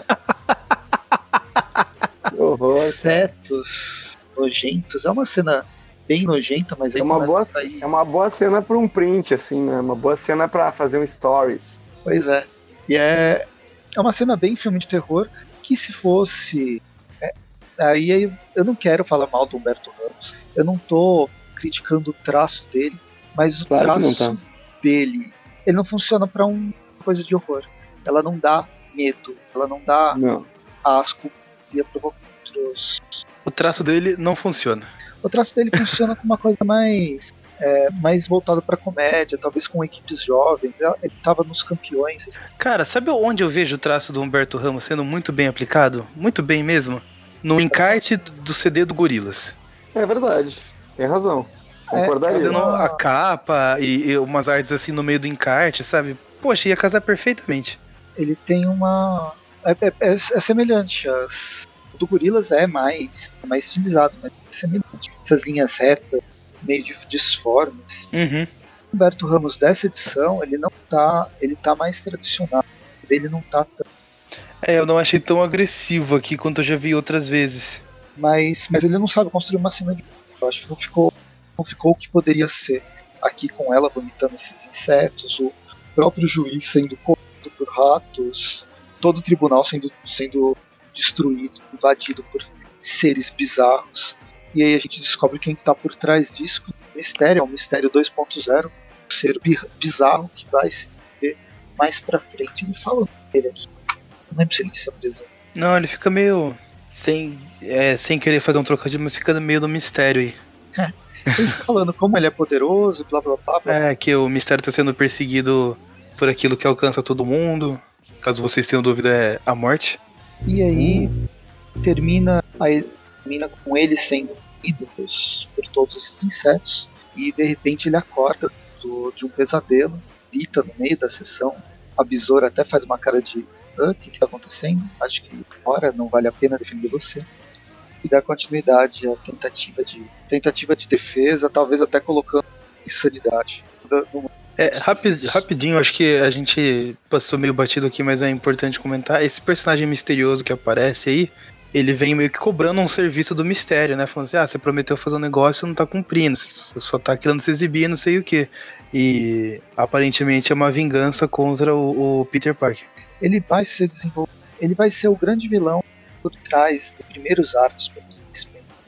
insetos nojentos. É uma cena bem nojenta, mas É uma, boa, é uma boa cena pra um print, assim, né? Uma boa cena pra fazer um stories. Pois é. E é, é uma cena bem filme de terror que se fosse. É, aí eu- não quero falar mal do Humberto Ramos. Eu não tô criticando o traço dele, mas o Claro traço tá. dele, ele não funciona pra uma coisa de horror. Ela não dá medo, ela não dá Não. asco e provocar outros. O traço dele não funciona. O traço dele funciona com uma coisa mais é, mais voltado pra comédia, talvez com equipes jovens. Ele tava nos campeões. Cara, sabe onde eu vejo o traço do Humberto Ramos sendo muito bem aplicado? Muito bem mesmo? No encarte do CD do Gorilas. É verdade. Tem razão. É, Concordaria. Fazendo Ah. a capa e, e umas artes assim no meio do encarte, sabe? Poxa, ia casar perfeitamente. Ele tem uma. É, é- é- é semelhante. O do Gorilas é mais, é mais estilizado, mas é semelhante. Essas linhas retas, meio de disformes. Uhum. O Humberto Ramos dessa edição, ele não tá. Ele tá mais tradicional. Ele não tá tão. É, eu não achei tão agressivo aqui quanto eu já vi outras vezes. Mas, mas ele não sabe construir uma cena de. Eu acho que não ficou, não ficou o que poderia ser. Aqui com ela vomitando esses insetos, o próprio juiz sendo comido por ratos, todo o tribunal sendo, sendo destruído, invadido por seres bizarros. E aí a gente descobre quem está por trás disso. O mistério é um mistério 2.0, um ser bi- bizarro que vai se desenvolver mais pra frente. Ele fala dele aqui. Não lembro se ele se apresenta. Não, ele fica meio. Sem, é, sem querer fazer um trocadilho, mas fica meio do mistério aí. Ele fica falando como ele é poderoso, blá blá blá. blá. É, que o mistério tá sendo perseguido por aquilo que alcança todo mundo. Caso vocês tenham dúvida, é a morte. E aí termina, aí termina com ele sendo comido por, por todos esses insetos. E de repente ele acorda do- de um pesadelo, grita no meio da sessão. A besoura até faz uma cara de "Hã? O que está acontecendo? Acho que agora não vale a pena defender você. E dá continuidade à tentativa de tentativa de defesa, talvez até colocando insanidade. É, rapi- rapidinho, acho que a gente passou meio batido aqui, mas é importante comentar. Esse personagem misterioso que aparece aí, ele vem meio que cobrando um serviço do mistério, né? Falando assim, ah, você prometeu fazer um negócio e não tá cumprindo, você só tá querendo se exibir, não sei o que. E aparentemente é uma vingança contra o, o Peter Parker. Ele vai ser desenvolvido, ele vai ser o grande vilão por trás dos primeiros arcos.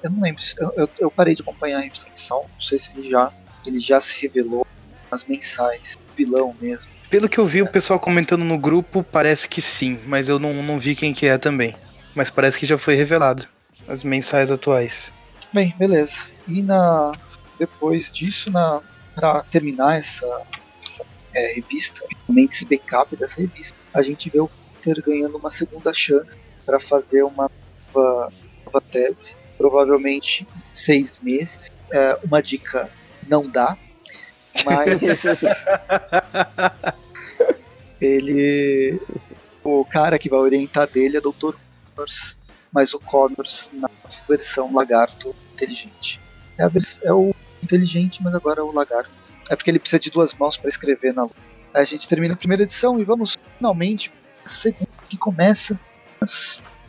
Eu não lembro, eu, eu, parei de acompanhar a instrução, não sei se ele já, ele já se revelou nas mensais, vilão mesmo. Pelo que eu vi o pessoal comentando no grupo, parece que sim, mas eu não, não vi quem que é também. Mas parece que já foi revelado. As mensais atuais. Bem, beleza. E na depois disso, na para terminar essa, essa é, revista, realmente esse backup dessa revista, a gente vê o Peter ganhando uma segunda chance para fazer uma nova, nova tese, provavelmente seis meses. É, uma dica não dá, mas Ele. O cara que vai orientar dele é Dr. Connors, mas o Connors na versão lagarto inteligente. É, vers... é o inteligente, mas agora é o lagarto. É porque ele precisa de duas mãos para escrever na A gente termina a primeira edição e vamos finalmente segunda que começa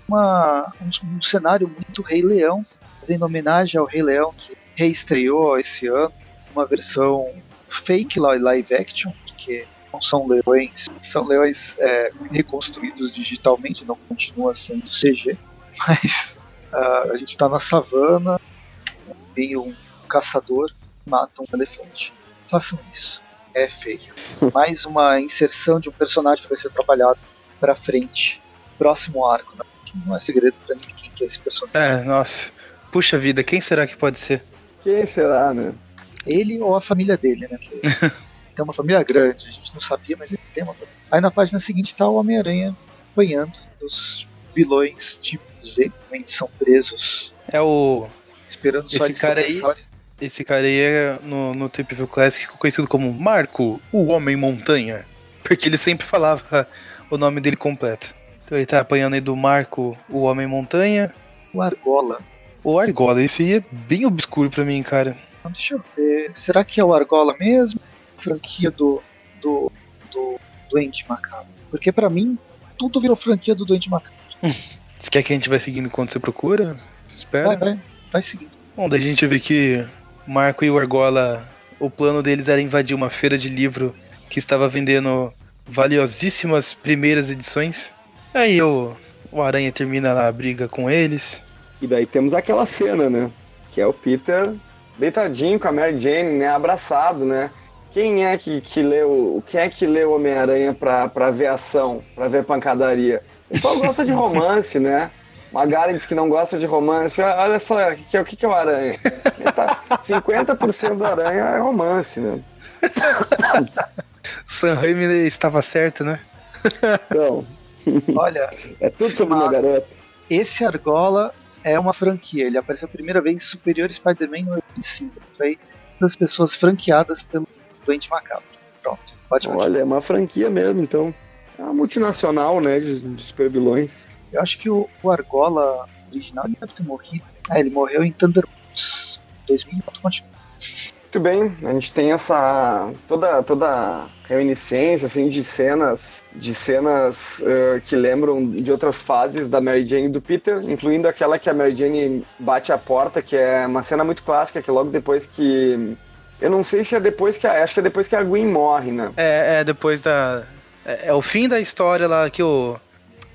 uma, um, um, cenário muito Rei Leão, fazendo homenagem ao Rei Leão que reestreou esse ano, uma versão fake live action, que não são leões, são leões é, reconstruídos digitalmente, não continua sendo CG, mas uh, a gente está na savana, vem um caçador, mata um elefante. Façam isso. É feio. Mais uma inserção de um personagem que vai ser trabalhado para frente. Próximo arco. Né? Não é segredo para ninguém que é esse personagem. É, nossa. Puxa vida, quem será que pode ser? Quem será, né? Ele ou a família dele, né? tem uma família grande, a gente não sabia, mas ele tem uma família. Aí na página seguinte tá o Homem-Aranha apanhando dos vilões tipo Z, que são presos. É o. Esperando só Esse cara aí. Esse cara aí é no, no Trip View Classic conhecido como Marco, o Homem Montanha. Porque ele sempre falava o nome dele completo. Então ele tá apanhando aí do Marco, o Homem Montanha. O Argola. O Argola, esse aí é bem obscuro pra mim, cara. Então, deixa eu ver. Será que é o Argola mesmo? Franquia do. do. do Doente Macabro. Porque pra mim, tudo virou franquia do Doente Macabro. Você quer que a gente vai seguindo enquanto você procura? Espera. Vai, vai, vai seguindo. Bom, daí a gente vê que Marco e o Argola, o plano deles era invadir uma feira de livro que estava vendendo valiosíssimas primeiras edições. Aí o, o Aranha termina lá a briga com eles. E daí temos aquela cena, né? Que é o Peter deitadinho com a Mary Jane, né? Abraçado, né? Quem é que, que leu. Quem é que leu Homem-Aranha pra, pra ver ação, pra ver pancadaria? O pessoal gosta de romance, né? Magari diz que não gosta de romance. Olha só, que, o que, que é o Aranha? Tá, 50% do Aranha é romance, né? Sam Raimi estava certo, né? Então, olha, é tudo sobre uma garota. Esse Argola é uma franquia. Ele apareceu a primeira vez em Superior Spider-Man no 85. Foi das pessoas franqueadas pelo Doente Macabro. Pronto, pode continuar. Olha, é uma franquia mesmo, então. É uma multinacional, né, de, de super vilões. Eu acho que o, o Argola original deve ter morrido. Ah, ele morreu em Thunderbolts 2004. Muito bem, a gente tem essa toda toda reminiscência assim de cenas de cenas uh, que lembram de outras fases da Mary Jane e do Peter, incluindo aquela que a Mary Jane bate a porta, que é uma cena muito clássica que logo depois que eu não sei se é depois que a, acho que é depois que a Gwen morre, né? É, é depois da é, é o fim da história lá que o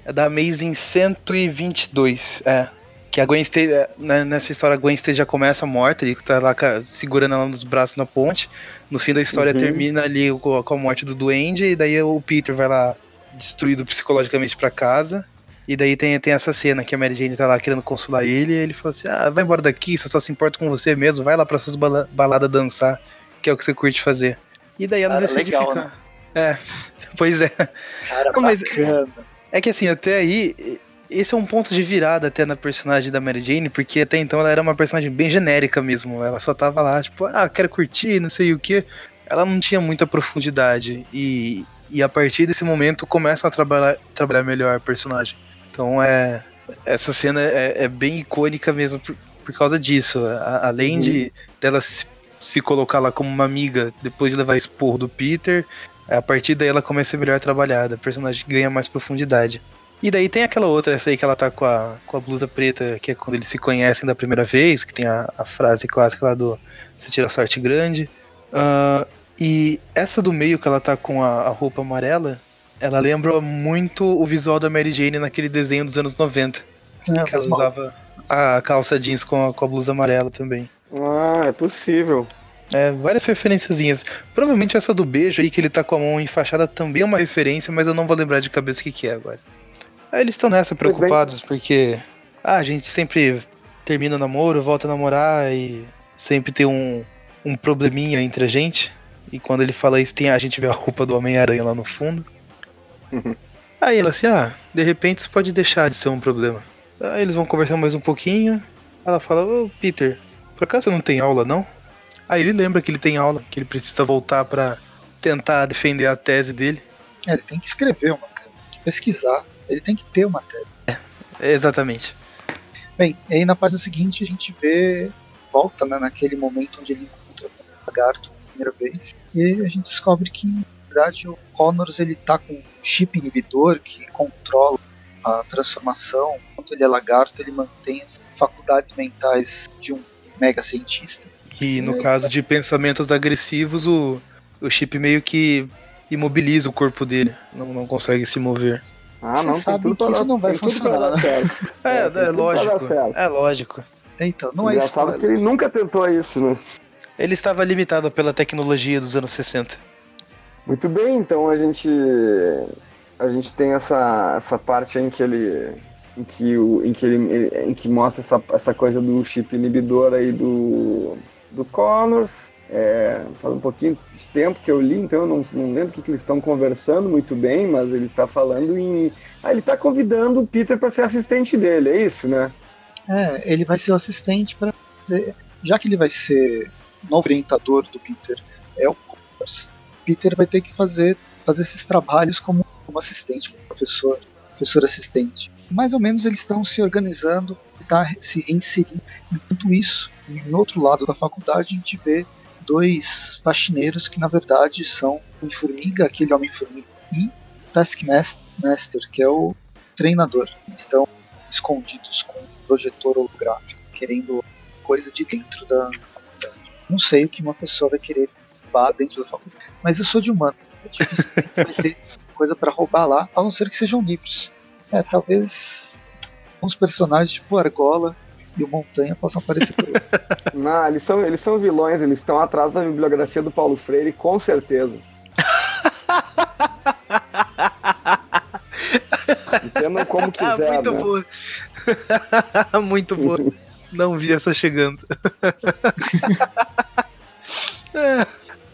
é da Amazing 122, é. Que a Gwen Stacy, é, né, nessa história, a Gwen Stacy já começa morta, ele tá lá segurando ela nos braços na ponte. No fim da história uhum. termina ali com, com a morte do Duende, e daí o Peter vai lá destruído psicologicamente para casa. E daí tem, tem essa cena que a Mary Jane tá lá querendo consolar ele, e ele fala assim: Ah, vai embora daqui, você só se importa com você mesmo, vai lá pra suas baladas dançar, que é o que você curte fazer. E daí ela Cara, decide legal, ficar. Né? É, pois é. Cara, Não, mas, bacana. É que assim, até aí, esse é um ponto de virada até na personagem da Mary Jane, porque até então ela era uma personagem bem genérica mesmo. Ela só tava lá, tipo, ah, quero curtir, não sei o que. Ela não tinha muita profundidade. E, e a partir desse momento começam a trabalhar, trabalhar melhor a personagem. Então é. Essa cena é, é bem icônica mesmo por, por causa disso. A, além uhum. de dela se, se colocar lá como uma amiga depois de levar esporro do Peter, a partir daí ela começa a ser melhor trabalhada, a personagem ganha mais profundidade. E daí tem aquela outra, essa aí que ela tá com a, com a blusa preta, que é quando eles se conhecem da primeira vez, que tem a, a frase clássica lá do Você tira sorte grande. Uh, e essa do meio que ela tá com a, a, roupa amarela, ela lembra muito o visual da Mary Jane naquele desenho dos anos 90. É, que ela usava a calça jeans com a, com a blusa amarela também. Ah, é possível. É, várias referenciazinhas. Provavelmente essa do beijo aí, que ele tá com a mão enfaixada, também é uma referência, mas eu não vou lembrar de cabeça o que, que é agora. Aí eles estão nessa preocupados porque ah, a gente sempre termina o namoro, volta a namorar e sempre tem um, um probleminha entre a gente. E quando ele fala isso, tem, a gente vê a roupa do Homem-Aranha lá no fundo. Uhum. Aí ela assim, ah, de repente isso pode deixar de ser um problema. Aí eles vão conversar mais um pouquinho. Ela fala, ô Peter, por acaso você não tem aula não? Aí ele lembra que ele tem aula, que ele precisa voltar para tentar defender a tese dele. É, ele tem que escrever uma matéria, tem que pesquisar, ele tem que ter uma matéria. É, exatamente. Bem, aí na página seguinte a gente vê, volta né, naquele momento onde ele encontra o lagarto pela primeira vez, e a gente descobre que, na verdade, o Connors ele tá com um chip inibidor que controla a transformação. Enquanto ele é lagarto, ele mantém as faculdades mentais de um mega cientista. E no caso de pensamentos agressivos, o, o chip meio que imobiliza o corpo dele, não, não consegue se mover. Ah, não, Você sabe tudo que pra isso dar- não vai funcionar, né? certo. É, É, é, pra lógico. É lógico. Então, não é Engraçado spoiler. que ele nunca tentou isso, né? Ele estava limitado pela tecnologia dos anos 60. Muito bem, então a gente a gente tem essa, essa parte aí em que ele em que o em que ele em que mostra essa, essa coisa do chip inibidor aí do do Connors. É, faz um pouquinho de tempo que eu li, então eu não, não lembro o que, que eles estão conversando muito bem, mas ele está falando em. Ah, ele está convidando o Peter para ser assistente dele, é isso, né? É, ele vai ser o assistente para já que ele vai ser novo orientador do Peter, é o Connors. Peter vai ter que fazer fazer esses trabalhos como, como assistente, como professor, professor assistente. Mais ou menos eles estão se organizando, tá se reinserindo. Enquanto isso, em outro lado da faculdade a gente vê dois faxineiros que na verdade são o Formiga, aquele Homem-Formiga, e Taskmaster, que é o treinador. Estão escondidos com um projetor holográfico, querendo coisa de dentro da faculdade. Não sei o que uma pessoa vai querer roubar dentro da faculdade, mas eu sou de humano. É difícil vai ter coisa para roubar lá, a não ser que sejam livros. É, talvez uns personagens tipo Argola e o Montanha possam aparecer por aí. Não, eles são, eles são vilões, eles estão atrás da bibliografia do Paulo Freire, com certeza. Entendam como quiser, Ah, muito né? boa. muito boa. Não vi essa chegando. É,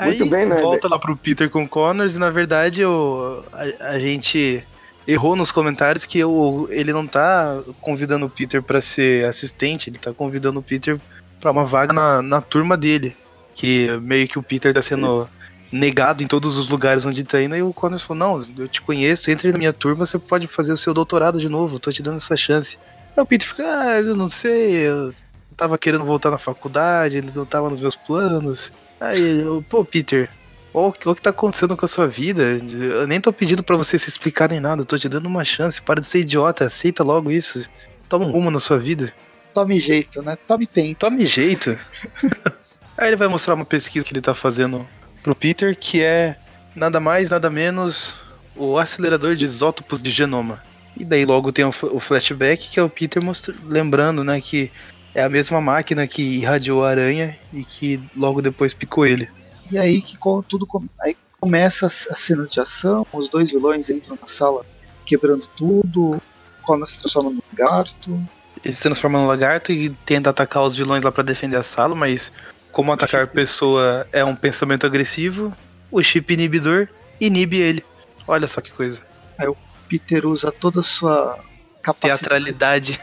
Muito aí bem, né? volta lá pro Peter com o Connors e na verdade o, a, a gente errou nos comentários que o, ele não tá convidando o Peter pra ser assistente, ele tá convidando o Peter pra uma vaga na, na turma dele. Que meio que o Peter tá sendo negado em todos os lugares onde tá indo, e o Connors falou, não, eu te conheço, entre na minha turma, você pode fazer o seu doutorado de novo, eu tô te dando essa chance. Aí o Peter fica, ah, eu não sei, eu tava querendo voltar na faculdade, não tava nos meus planos. Aí eu, pô, Peter, ó, o que, o que tá acontecendo com a sua vida? Eu nem tô pedindo pra você se explicar nem nada, eu tô te dando uma chance, para de ser idiota, aceita logo isso. Toma um rumo na sua vida. Tome jeito, né? Tome tempo. Tome jeito. Aí ele vai mostrar uma pesquisa que ele tá fazendo pro Peter, que é nada mais, nada menos o acelerador de isótopos de genoma. E daí logo tem o flashback, que é o Peter mostra- lembrando, né, que é a mesma máquina que irradiou a aranha e que logo depois picou ele. E aí que tudo aí começa as, as cenas de ação, os dois vilões entram na sala quebrando tudo, o Connor se transforma no lagarto. Ele se transforma no lagarto e tenta atacar os vilões lá pra defender a sala, mas como atacar pessoa é um pensamento agressivo, o chip inibidor inibe ele. Olha só que coisa. Peter usa toda a sua capacidade, Teatralidade.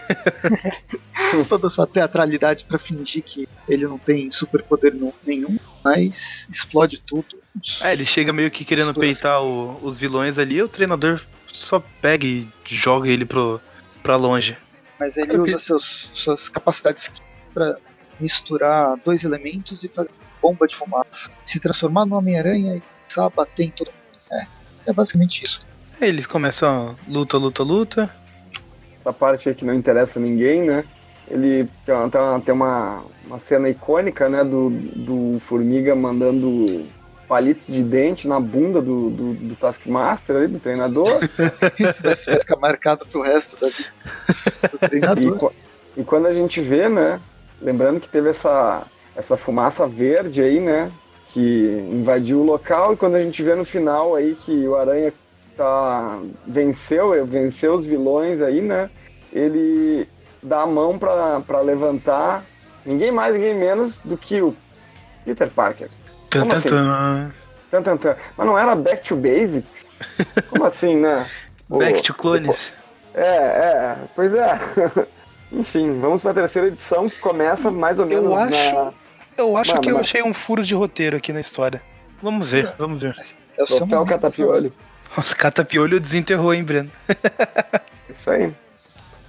toda a sua teatralidade para fingir que ele não tem superpoder nenhum, mas explode tudo. É, ele chega meio que querendo Exploração. peitar o- os vilões ali, o treinador só pega e joga ele pro, pra longe. Mas ele Eu usa seus, suas capacidades para misturar dois elementos e fazer bomba de fumaça. Se transformar no Homem-Aranha e começar a bater em todo mundo. É, é basicamente isso. Aí eles começam a luta, luta, luta. Essa parte aí que não interessa a ninguém, né? Ele tem uma- tem uma, uma, cena icônica, né? Do, do Formiga mandando palitos de dente na bunda do, do, do Taskmaster ali, do treinador. Isso vai ficar marcado pro resto da vida do E, treinador. qu- e quando a gente vê, né? Lembrando que teve essa, essa fumaça verde aí, né? Que invadiu o local, e quando a gente vê no final aí que o Aranha tá, venceu, venceu os vilões aí, né? Ele dá a mão pra, pra levantar ninguém mais, ninguém menos do que o Peter Parker. Tan, Como tan, assim? tan. Tan, tan, tan. Mas não era Back to Basics? Como assim, né? O- Back to Clones. é, é, pois é. Enfim, vamos para a terceira edição que começa mais ou menos Eu acho, na eu acho Mano, que eu mas- achei um furo de roteiro aqui na história. Vamos ver, vamos ver. É o Troféu momento, Catapiolho. Os catapiolho desenterrou, hein, Breno? Isso aí.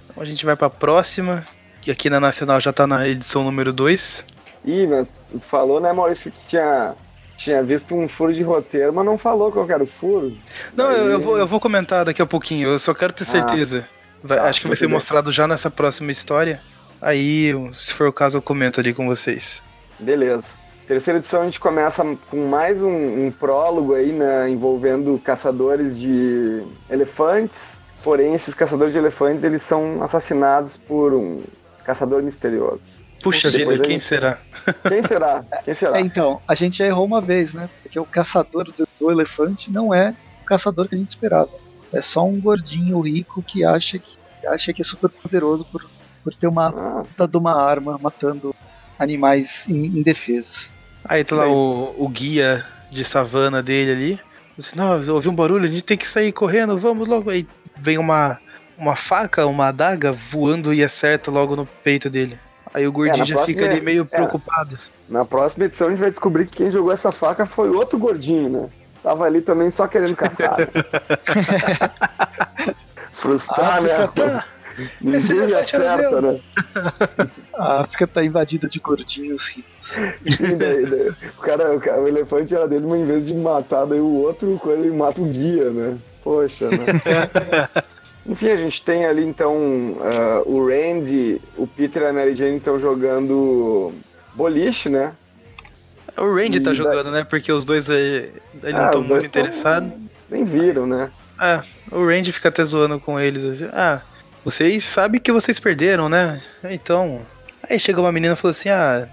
Então a gente vai pra próxima, que aqui na Nacional já tá na edição número 2. Ih, mas tu falou, né, Maurício, que tinha, tinha visto um furo de roteiro, mas não falou qual que era o furo. Não, Aí- eu, eu vou, eu vou comentar daqui a pouquinho, eu só quero ter certeza. Vai- tá, acho que vai ser bem. mostrado já nessa próxima história. Aí, se for o caso, eu comento ali com vocês. Beleza. Terceira edição a gente começa com mais um, um prólogo aí, né, envolvendo caçadores de elefantes. Porém, esses caçadores de elefantes, eles são assassinados por um caçador misterioso. Puxa Depois vida, quem será? Quem será? Quem será? É, então, a gente já errou uma vez, né? Porque o caçador do, do elefante não é o caçador que a gente esperava. É só um gordinho rico que acha que, acha que é super poderoso por, por ter uma Ah, puta de uma arma matando animais in- indefesos. Aí tá lá o, o guia de savana dele ali. Disse, não, eu ouvi um barulho, a gente tem que sair correndo, vamos logo. Aí vem uma, uma faca, uma adaga voando e acerta logo no peito dele. Aí o gordinho na já próxima fica ali é- meio é. preocupado. na próxima edição a gente vai descobrir que quem jogou essa faca foi outro gordinho, né? Tava ali também só querendo caçar. Frustrar, Ah, né? Ninguém elefante era acerta, meu. né? A África tá invadida de gordinhos ricos. Daí- daí o, cara, o, cara- o elefante era dele, mas em vez de matar daí o outro, ele mata o guia, né? Poxa, né? Enfim, a gente tem ali então ah, o Randy, o Peter e a Mary Jane estão jogando boliche, né? O Randy tá E jogando, né? Porque os dois aí, ele não Ah, estão muito tão- interessados. Nem viram, né? Ah, o Randy fica até zoando com eles. Assim, ah, vocês sabem que vocês perderam, né? Então. Aí chega uma menina e falou assim: ah,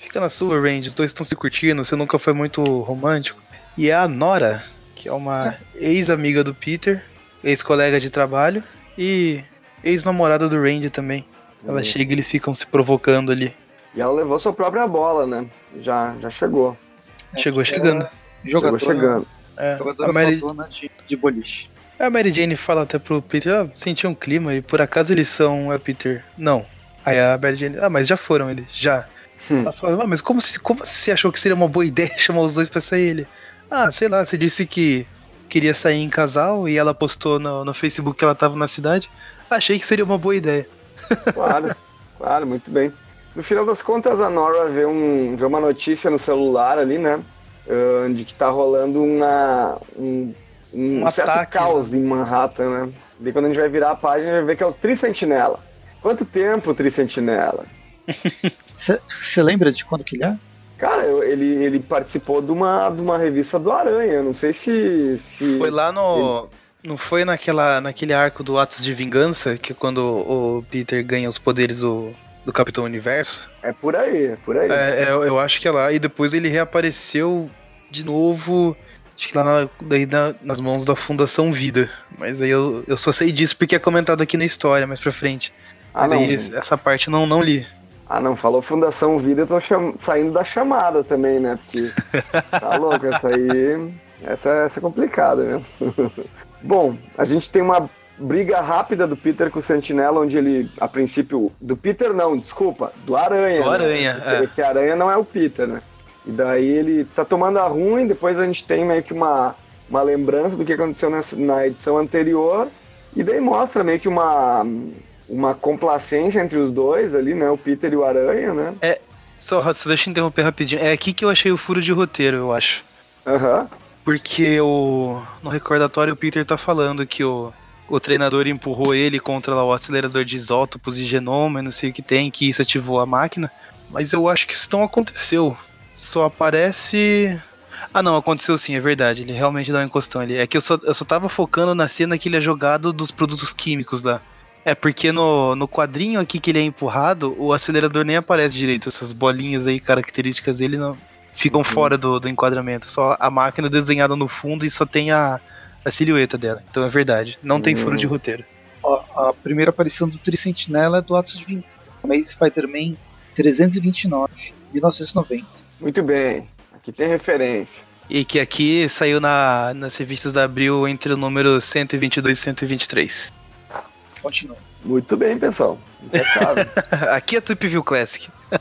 fica na sua, Randy, os dois estão se curtindo, você nunca foi muito romântico. E é a Nora, que é uma ex-amiga do Peter, ex-colega de trabalho e ex-namorada do Randy também. Ela Uhum. chega e eles ficam se provocando ali. E ela levou sua própria bola, né? Já, já chegou. Chegou chegando. Jogadora, Chegou chegando. É, jogadora a Mary, fodona de, de boliche. A Mary Jane fala até pro Peter, ah, senti um clima e por acaso eles são, é Peter? Não. Aí a Mary Jane, ah, mas já foram eles, já. Hum. Ela fala, ah, mas como, se, como você achou que seria uma boa ideia chamar os dois pra sair ele? Ah, sei lá, você disse que queria sair em casal e ela postou no, no Facebook que ela tava na cidade. Achei que seria uma boa ideia. Claro, claro, muito bem. No final das contas, a Nora vê, um, vê uma notícia no celular ali, né? de que tá rolando uma, um, um, Um certo ataque, caos em Manhattan, né? Daí quando a gente vai virar a página, a gente vai ver que é o Tricentinela. Quanto tempo o Tricentinela? Você lembra de quando que ele é? Cara, eu- ele, ele participou de uma, de uma revista do Aranha. Não sei se. se... Foi lá no. Não foi naquela, naquele arco do Atos de Vingança, que é quando o Peter ganha os poderes do, do Capitão Universo? É por aí, é por aí. É, é, eu acho que é lá. E depois ele reapareceu de novo. Acho que lá na- daí na- nas mãos da Fundação Vida. Mas aí eu, eu só sei disso porque é comentado aqui na história, mais pra frente. ah, Mas não. aí essa parte eu não, não li. Ah, não, falou Fundação Vida, eu tô cham- saindo da chamada também, né? Porque tá louco, essa aí. Essa, essa é complicada mesmo. Bom, a gente tem uma briga rápida do Peter com o Sentinela, onde ele, a princípio. Do Peter não, desculpa, do Aranha. Do né? Aranha, Esse, é. esse Aranha não é o Peter, né? E daí ele tá tomando a ruim, depois a gente tem meio que uma, uma lembrança do que aconteceu nessa- na edição anterior, e daí mostra meio que uma, uma complacência entre os dois ali, né? O Peter e o Aranha, né? Só, só deixa eu interromper rapidinho. É aqui que eu achei o furo de roteiro, eu acho. Aham. Porque o, no recordatório o Peter tá falando que o, o treinador empurrou ele contra lá, o acelerador de isótopos e genoma, e não sei o que tem, que isso ativou a máquina. Mas eu acho que isso não aconteceu. Só aparece. Ah, não, aconteceu sim, é verdade. Ele realmente dá um encostão ali. É que eu só, eu só tava focando na cena que ele é jogado dos produtos químicos lá. É, porque no, no quadrinho aqui que ele é empurrado, o acelerador nem aparece direito. Essas bolinhas aí, características dele, não ficam fora do, do enquadramento. Só a máquina desenhada no fundo e só tem a, a silhueta dela. Então é verdade. Não tem furo de roteiro. Ó, a primeira aparição do Tricentinela é do Atos de Vingança. Mês Spider-Man 329, 1990. Muito bem. Aqui tem referência. E que aqui saiu na, nas revistas da Abril entre o número 122 e 123. Continua. Muito bem, pessoal. Aqui é Tweep View Classic.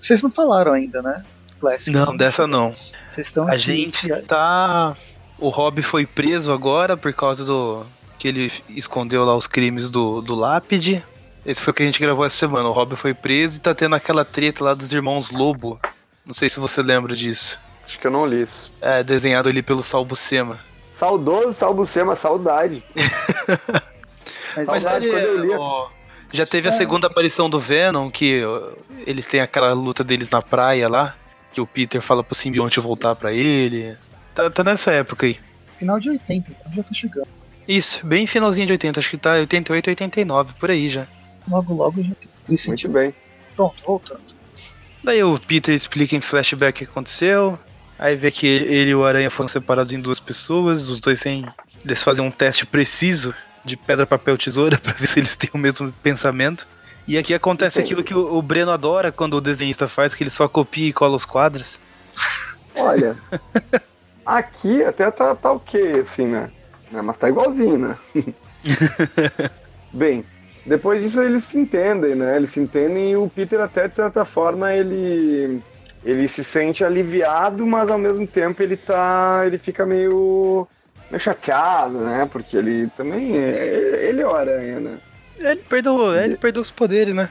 Vocês não falaram ainda, né? Classic. Não, dessa não. Vocês estão A aqui- gente tá o Rob foi preso agora por causa do. que ele escondeu lá os crimes do, do Lápide. Esse foi o que a gente gravou essa semana. O Rob foi preso e tá tendo aquela treta lá dos irmãos Lobo. Não sei se você lembra disso. Acho que eu não li isso. É, desenhado ali pelo Sal Buscema. Saudoso Salbucema, saudade. Mas, Mas tá ali, quando eu li- ó, já teve a segunda aparição do Venom, que eles têm aquela luta deles na praia lá, que o Peter fala pro simbionte voltar pra ele. Tá, tá nessa época aí. final de 80, então já tá chegando. Isso, bem finalzinho de 80, acho que tá 88, 89, por aí já. Logo, logo tudo isso. Muito bem. Pronto, voltando. Daí o Peter explica em flashback o que aconteceu. Aí vê que ele e o Aranha foram separados em duas pessoas, os dois sem. Eles fazem um teste preciso de pedra, papel, tesoura pra ver se eles têm o mesmo pensamento. E aqui acontece aquilo que o o Breno adora quando o desenhista faz, que ele só copia e cola os quadros. Olha, aqui até tá, tá ok, assim, né? Né, Mas tá igualzinho, né? Bem, depois disso eles se entendem, né? Eles se entendem e o Peter até, de certa forma, ele... Ele se sente aliviado, mas ao mesmo tempo ele tá... Ele fica meio... Meio chateado, né? Porque ele também... É, ele é o Aranha, né? Ele perdeu, ele perdeu os poderes, né?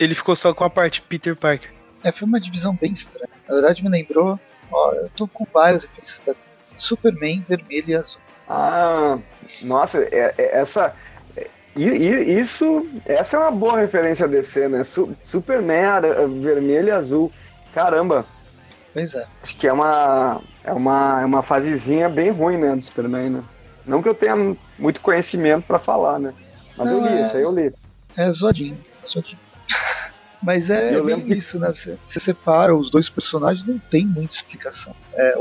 Ele ficou só com a parte Peter Parker. É, foi uma divisão bem estranha. Na verdade, me lembrou. Ó, eu tô com várias referências da Superman, vermelho e azul. Ah, nossa, é- é- essa. I- Isso, essa é uma boa referência a DC, né? Su- Superman ara- vermelho e azul. Caramba, Pois é. acho que é uma, é uma, é uma fasezinha bem ruim, né, do Superman, né? Não que eu tenha muito conhecimento pra falar, né? Mas eu Não, li, é- isso aí eu li. É zoadinho. zoadinho. Mas é Eu bem lembro isso, né? Você, você separa os dois personagens, não tem muita explicação. É,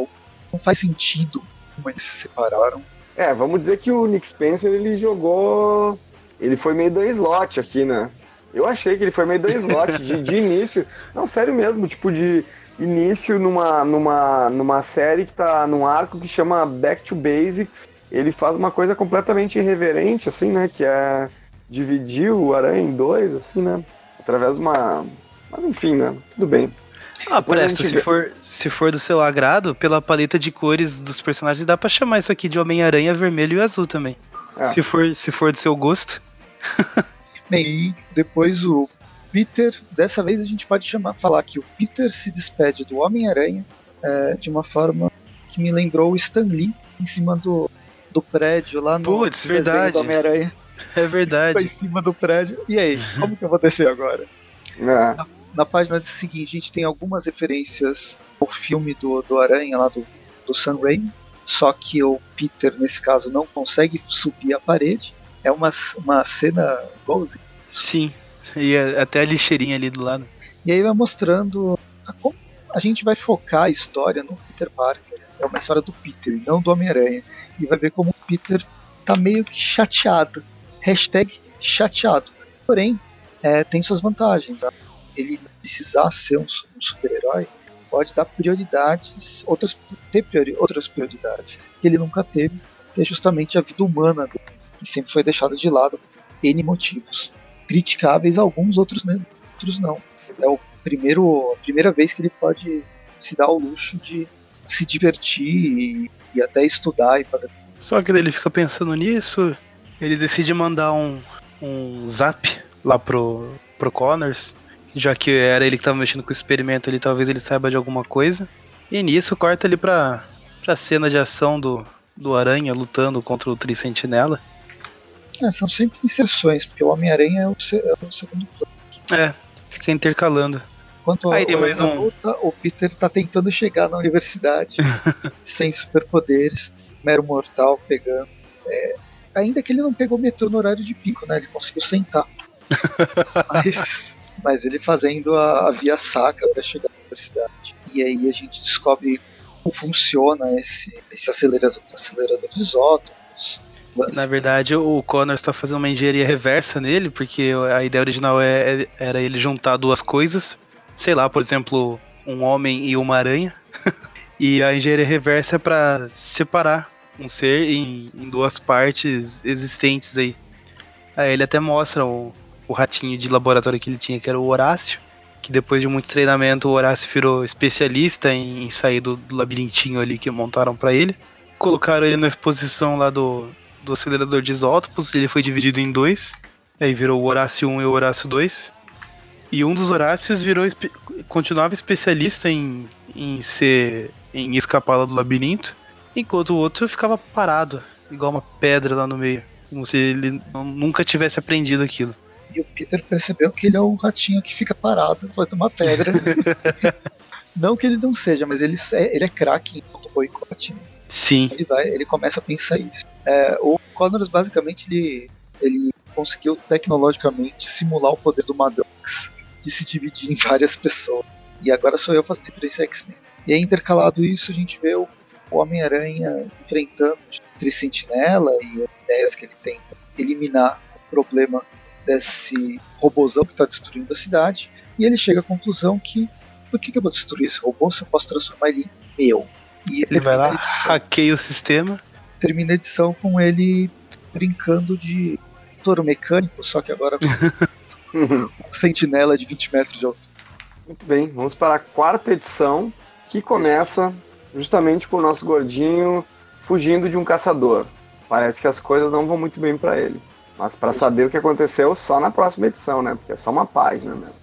não faz sentido como eles se separaram. É, vamos dizer que o Nick Spencer ele jogou. Ele foi meio dois slot aqui, né? Eu achei que ele foi meio dois slot de, de início. Não, sério mesmo, tipo, de início numa, numa, numa série que tá num arco que chama Back to Basics. Ele faz uma coisa completamente irreverente, assim, né? Que é dividir o Aranha em dois, assim, né? Através de uma. Mas enfim, né? Tudo bem. Ah, Depois Presto, gente se for, se for do seu agrado, pela paleta de cores dos personagens, dá pra chamar isso aqui de Homem-Aranha vermelho e azul também. É. Se, for, se for do seu gosto. Bem, e depois o Peter, dessa vez a gente pode chamar, falar que o Peter se despede do Homem-Aranha é, de uma forma que me lembrou o Stan Lee em cima do, do prédio lá no Putz, desenho verdade. do Homem-Aranha. É verdade. em cima do prédio. E aí, como que eu vou descer agora? É. Na página seguinte, a gente tem algumas referências ao filme do, do Aranha lá do, do Sam Raimi. Só que o Peter, nesse caso, não consegue subir a parede. É uma, uma cena igualzinha. Sim. E é- até a lixeirinha ali do lado. E aí vai mostrando a, como a gente vai focar a história no Peter Parker. É uma história do Peter, e não do Homem-Aranha. E vai ver como o Peter tá meio que chateado. Hashtag chateado. Porém, é, tem suas vantagens. tá? Ele precisar ser um, um super-herói pode dar prioridades, outras, ter priori- outras prioridades que ele nunca teve, que é justamente a vida humana que sempre foi deixada de lado por N motivos. Criticáveis alguns, outros, né, outros não. É o primeiro, a primeira vez que ele pode se dar ao luxo de se divertir e, e até estudar e fazer. Só que ele fica pensando nisso, ele decide mandar um, um zap lá pro, pro Connors, já que era ele que tava mexendo com o experimento ali, talvez ele saiba de alguma coisa. E nisso corta ele pra, pra cena de ação do, do Aranha lutando contra o Tricentinela. É, são sempre inserções, porque o Homem-Aranha é, o é o segundo plano. É, fica intercalando. Enquanto Aí tem mais um. luta, o Peter tá tentando chegar na universidade sem superpoderes, mero mortal pegando. é, ainda que ele não pegou metrô no horário de pico, né? Ele conseguiu sentar. mas, mas ele fazendo a, a via saca até chegar na universidade. E aí a gente descobre como funciona esse, esse acelerador, acelerador de isótopos. Na verdade, o Connors tá fazendo uma engenharia reversa nele, porque a ideia original é- é- era ele juntar duas coisas. Sei lá, por exemplo, um homem e uma aranha. e a engenharia reversa é pra separar um ser em, em duas partes existentes aí. Aí ele até mostra o, o ratinho de laboratório que ele tinha, que era o Horácio. Que depois de muito treinamento, o Horácio virou especialista em, em sair do, do labirintinho ali que montaram pra ele. colocaram ele na exposição lá do, do acelerador de isótopos, ele foi dividido em dois. Aí virou o Horácio 1 e o Horácio 2. E um dos Horácios virou continuava especialista em, em ser em escapar lá do labirinto, enquanto o outro ficava parado, igual uma pedra lá no meio, como se ele nunca tivesse aprendido aquilo. E o Peter percebeu que ele é o ratinho que fica parado enquanto uma pedra. não que ele não seja, mas ele é, ele é craque em boicote. Né? Sim. Ele vai, ele começa a pensar isso. É, o Connors basicamente ele, ele conseguiu tecnologicamente simular o poder do Madrox de se dividir em várias pessoas. E agora sou eu fazendo referência X-Men. E aí, intercalado isso, a gente vê o, Homem-Aranha enfrentando o Tricentinela e as ideias que ele tem para eliminar o problema desse robôzão que está destruindo a cidade. E ele chega à conclusão que por que, que eu vou destruir esse robô se eu posso transformar ele em meu? E ele vai lá, hackeia o sistema. Termina a edição com ele brincando de touro mecânico, só que agora com um sentinela de 20 metros de altura. Muito bem, vamos para a quarta edição, que começa justamente com o nosso gordinho fugindo de um caçador. Parece que as coisas não vão muito bem para ele. Mas para saber o que aconteceu só na próxima edição, né? Porque é só uma página mesmo.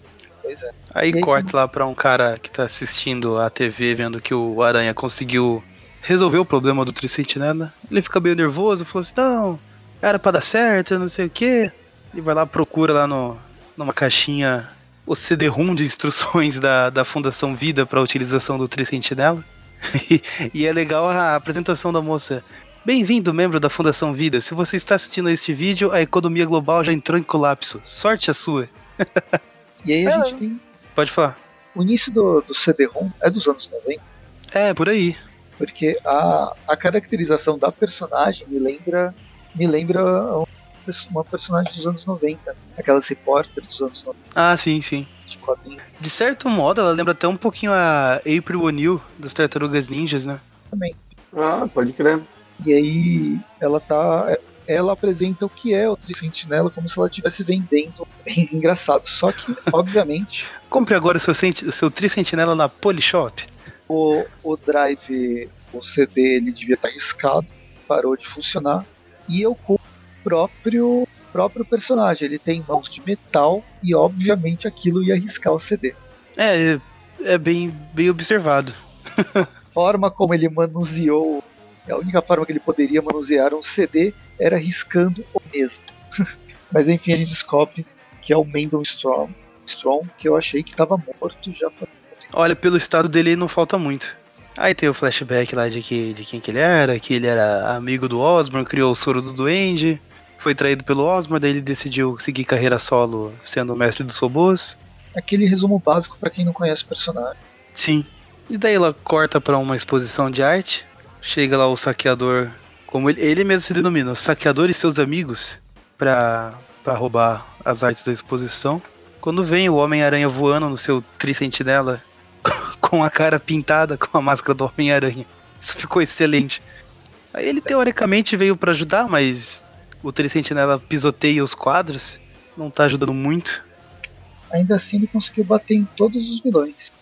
Pois é. Aí corta lá para um cara que tá assistindo a TV, vendo que o Aranha conseguiu resolver o problema do Tricentinela. Ele fica meio nervoso, falou assim: não, era para dar certo, não sei o que. Ele vai lá, procura lá no, numa caixinha o CD-ROM de instruções da, da Fundação Vida para utilização do Tricentinela. e, e é legal a apresentação da moça. Bem-vindo, membro da Fundação Vida. Se você está assistindo a este vídeo, a economia global já entrou em colapso. Sorte a sua. e aí a é. gente tem. Pode falar. O início do, do CD-ROM é dos anos 90. É, por aí. Porque a, a caracterização da personagem me lembra. Me lembra uma personagem dos anos 90. Aquelas repórter dos anos 90. Ah, sim, sim. De, de certo modo, ela lembra até um pouquinho a April O'Neil das Tartarugas Ninjas, né? Também. Ah, pode crer. E aí ela tá. Ela apresenta o que é o Tricentinela como se ela estivesse vendendo. Engraçado. Só que, obviamente. Compre agora o seu, o seu Tricentinela na Polishop. O, o drive, o CD, ele devia estar riscado, parou de funcionar. E eu compro próprio próprio personagem. Ele tem mãos de metal e obviamente aquilo ia riscar o CD. É, é bem, bem observado. forma como ele manuseou, a única forma que ele poderia manusear um CD era riscando o mesmo. Mas enfim, a gente descobre que é o Mendel Strong, Strong que eu achei que estava morto já Olha, pelo estado dele não falta muito. Aí tem o flashback lá de, que, de quem que ele era, que ele era amigo do Osborn, criou o soro do Duende foi traído pelo Osmond, daí ele decidiu seguir carreira solo sendo o mestre dos robôs. Aquele resumo básico para quem não conhece o personagem. Sim. E daí ela corta para uma exposição de arte. Chega lá o saqueador, como ele, ele mesmo se denomina, o saqueador e seus amigos, para roubar as artes da exposição. Quando vem o Homem-Aranha voando no seu tricentinela, com a cara pintada com a máscara do Homem-Aranha. Isso ficou excelente. Aí ele teoricamente veio para ajudar, mas o Tricentinela pisoteia os quadros, não tá ajudando muito. Ainda assim ele conseguiu bater em todos os vilões.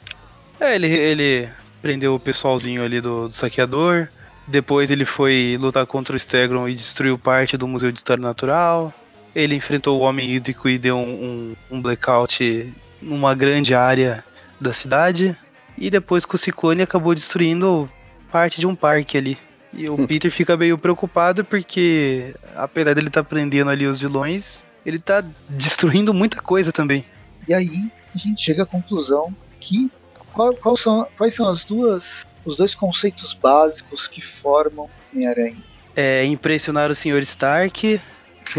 É, ele, ele prendeu o pessoalzinho ali do, do saqueador. Depois ele foi lutar contra o Stegron e destruiu parte do Museu de História Natural. Ele enfrentou o Homem Hídrico e deu um, um, um blackout numa grande área da cidade. E depois com o Ciclone acabou destruindo parte de um parque ali. E o Peter fica meio preocupado porque, apesar dele estar tá prendendo ali os vilões, ele tá destruindo muita coisa também. E aí a gente chega à conclusão que qual, qual são, quais são as duas os dois conceitos básicos que formam Homem-Aranha? É impressionar o Sr. Stark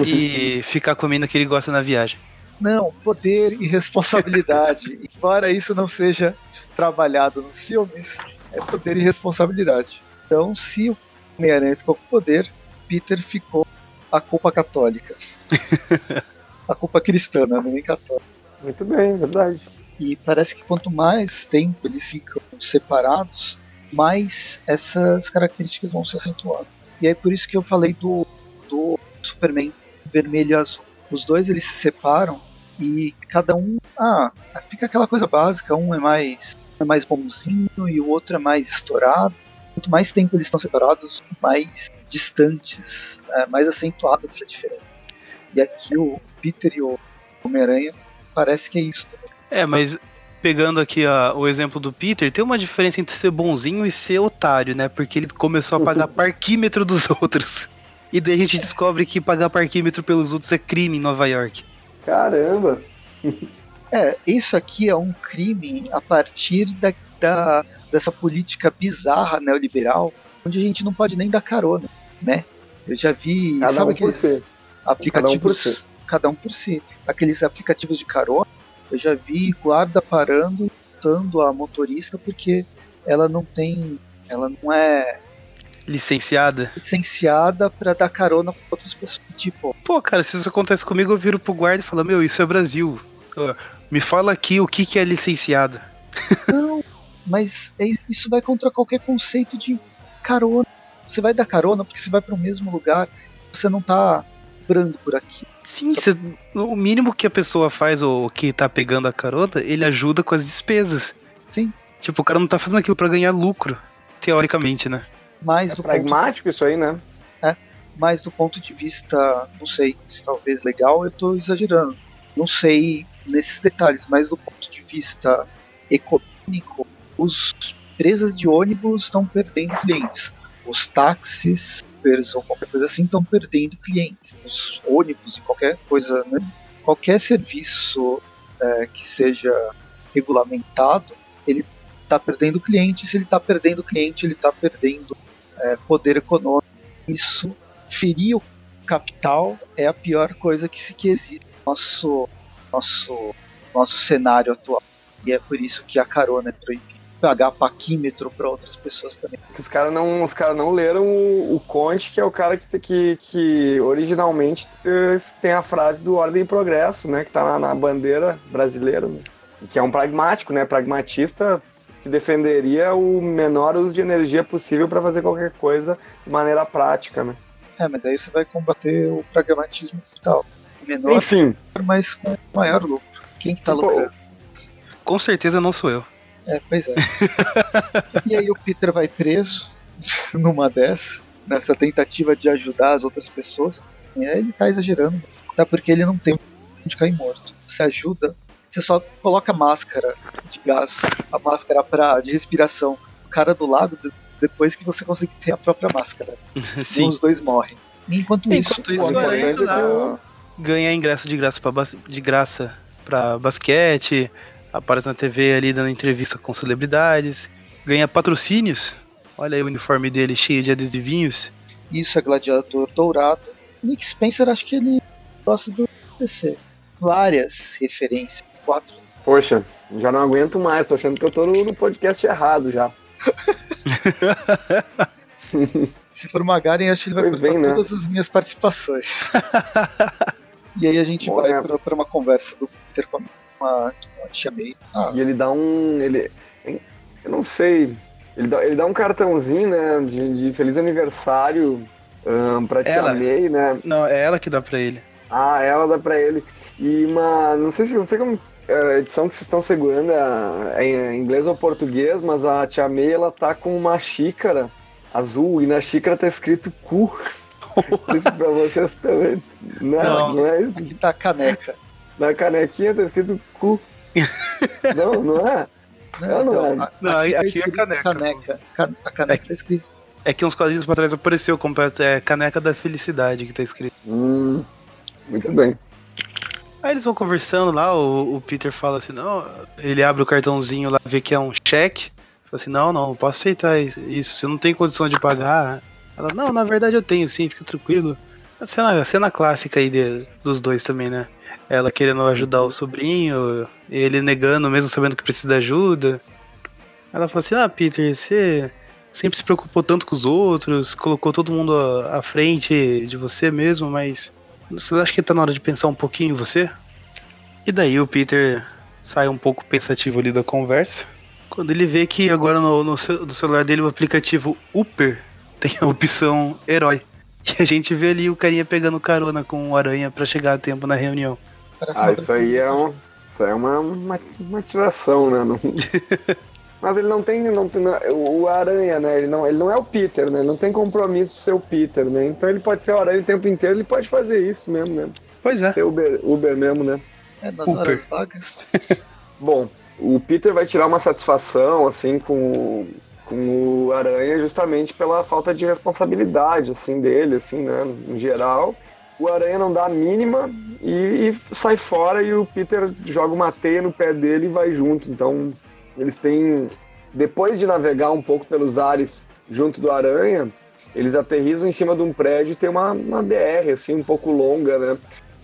e ficar comendo o que ele gosta na viagem. Não, poder e responsabilidade. Embora isso não seja trabalhado nos filmes, é poder e responsabilidade. Então, se o Homem-Aranha ficou com poder, Peter ficou a culpa católica. a culpa cristã, não é nem católica. Muito bem, verdade. E parece que quanto mais tempo eles ficam separados, mais essas características vão se acentuando. E é por isso que eu falei do, do Superman vermelho e azul. Os dois eles se separam e cada um, ah, fica aquela coisa básica, um é mais é mais bonzinho e o outro é mais estourado quanto mais tempo eles estão separados, mais distantes, é, mais acentuada a diferença. E aqui o Peter e o Homem-Aranha parece que é isso também. É, mas pegando aqui a, o exemplo do Peter, tem uma diferença entre ser bonzinho e ser otário, né? Porque ele começou a pagar parquímetro dos outros. E daí a gente descobre que pagar parquímetro pelos outros é crime em Nova York. Caramba! É, isso aqui é um crime a partir da, da, dessa política bizarra neoliberal, onde a gente não pode nem dar carona, né? Eu já vi, Cada sabe um por aqueles si. aplicativos, Cada um por si. cada um por si. Aqueles aplicativos de carona, eu já vi guarda parando, multando a motorista porque ela não tem, ela não é Licenciada. licenciada para dar carona para outras pessoas. Tipo, Pô, cara, se isso acontece comigo, eu viro pro guarda e falo, meu, isso é Brasil. Me fala aqui o que, que é licenciada. Não, mas é- isso vai contra qualquer conceito de carona. Você vai dar carona porque você vai para o mesmo lugar. Você não tá brando por aqui. Sim, cê- o mínimo que a pessoa faz, ou que tá pegando a carota, ele ajuda com as despesas. Sim, Tipo, o cara não tá fazendo aquilo pra ganhar lucro. Teoricamente, né? mas É do, ponto, pragmático isso aí, né? mas do ponto de vista, não sei, se talvez legal, eu tô exagerando. Não sei nesses detalhes, mas do ponto de vista econômico, os empresas de ônibus estão perdendo clientes. Os táxis, Ubers ou qualquer coisa assim, estão perdendo clientes. Os ônibus e qualquer coisa, né? qualquer serviço é, que seja regulamentado, ele está perdendo cliente. Se ele está perdendo cliente, ele está perdendo é, poder econômico. Isso ferir o capital é a pior coisa que se que existe no nosso nosso nosso cenário atual. E é por isso que a carona é proibida. Pagar paquímetro para outras pessoas também. Que os caras não, os cara não leram o, o Conte, que é o cara que, que, que originalmente eh, tem a frase do Ordem e Progresso, né? Que tá na, na bandeira brasileira, né? Que é um pragmático, né? Pragmatista que defenderia o menor uso de energia possível para fazer qualquer coisa de maneira prática, né? É, mas aí você vai combater o pragmatismo capital. Menor, Enfim, mas com maior lucro. Quem que tá lucrando? Com certeza não sou eu. É, pois é. e aí o Peter vai preso numa dessa, nessa tentativa de ajudar as outras pessoas. E aí ele tá exagerando. Até porque ele não tem onde cair morto. Você ajuda, você só coloca máscara de gás, a máscara pra, de respiração. O cara do lado, de- depois que você conseguir ter a própria máscara. E Sim. os dois morrem. Enquanto, Enquanto isso, isso, o tá é Ganhar ingresso de graça de graça pra basquete, aparece na TV ali dando entrevista com celebridades, ganha patrocínios. Olha aí o uniforme dele cheio de adesivinhos. Isso é Gladiador Dourado. Nick Spencer, acho que ele gosta do DC. Várias referências. Quatro. poxa, já não aguento mais, tô achando que eu tô no, no podcast errado já. Se for Magaren, acho que ele vai Pois cortar bem, né? todas as minhas participações. e aí a gente Bom, vai né? pra, pra uma conversa do Peter com uma, May. Ah, E ele dá um. Ele. Eu não sei. Ele dá, ele dá um cartãozinho, né? De, de feliz aniversário ahn, pra tia Ela. May, né? Não, é ela que dá pra ele. Ah, ela dá pra ele. E uma. Não sei se não sei como. A edição que vocês estão segurando é é em inglês ou português, mas a tia May ela tá com uma xícara azul e na xícara tá escrito cu. Isso pra vocês também. Não, Não. não é isso. aqui tá a caneca. Na canequinha tá escrito cu. não, não é? Não, não é. a- Não, aqui tá é caneca. caneca. Ca- A caneca tá escrito. É que uns quadrinhos pra trás apareceu completo, é caneca da felicidade que tá escrito. Hum, muito bem. Aí eles vão conversando lá, o, o Peter fala assim, não, ele abre o cartãozinho lá, vê que é um cheque. Fala assim, não, não, não posso aceitar isso, isso, você não tem condição de pagar. Ela, não, na verdade eu tenho sim, fica tranquilo. A cena, a cena clássica aí de- dos dois também, né? Ela querendo ajudar o sobrinho, ele negando mesmo sabendo que precisa de ajuda. Ela fala assim, ah, Peter, você sempre se preocupou tanto com os outros, colocou todo mundo à frente de você mesmo, mas você acha que tá na hora de pensar um pouquinho em você? E daí o Peter sai um pouco pensativo ali da conversa. Quando ele vê que agora no, no, no celular dele o aplicativo Upper tem a opção herói. E a gente vê ali o carinha pegando carona com o aranha pra chegar a tempo na reunião. Parece Ah, isso aí é, um, isso aí é uma, uma, uma tiração, né? Não- Mas ele não tem, não tem o Aranha, né? Ele não, ele não é o Peter, né? Ele não tem compromisso de ser o Peter, né? Então ele pode ser o Aranha o tempo inteiro, ele pode fazer isso mesmo, né? Pois é. Ser Uber, Uber mesmo, né? É, nas Super. horas vagas. Bom, o Peter vai tirar uma satisfação, assim, com, com o Aranha justamente pela falta de responsabilidade, assim, dele, assim, né? No geral. O Aranha não dá a mínima e, e sai fora e o Peter joga uma teia no pé dele e vai junto. Então, eles têm... Depois de navegar um pouco pelos ares junto do Aranha, eles aterrizam em cima de um prédio e tem uma, uma DR, assim, um pouco longa, né?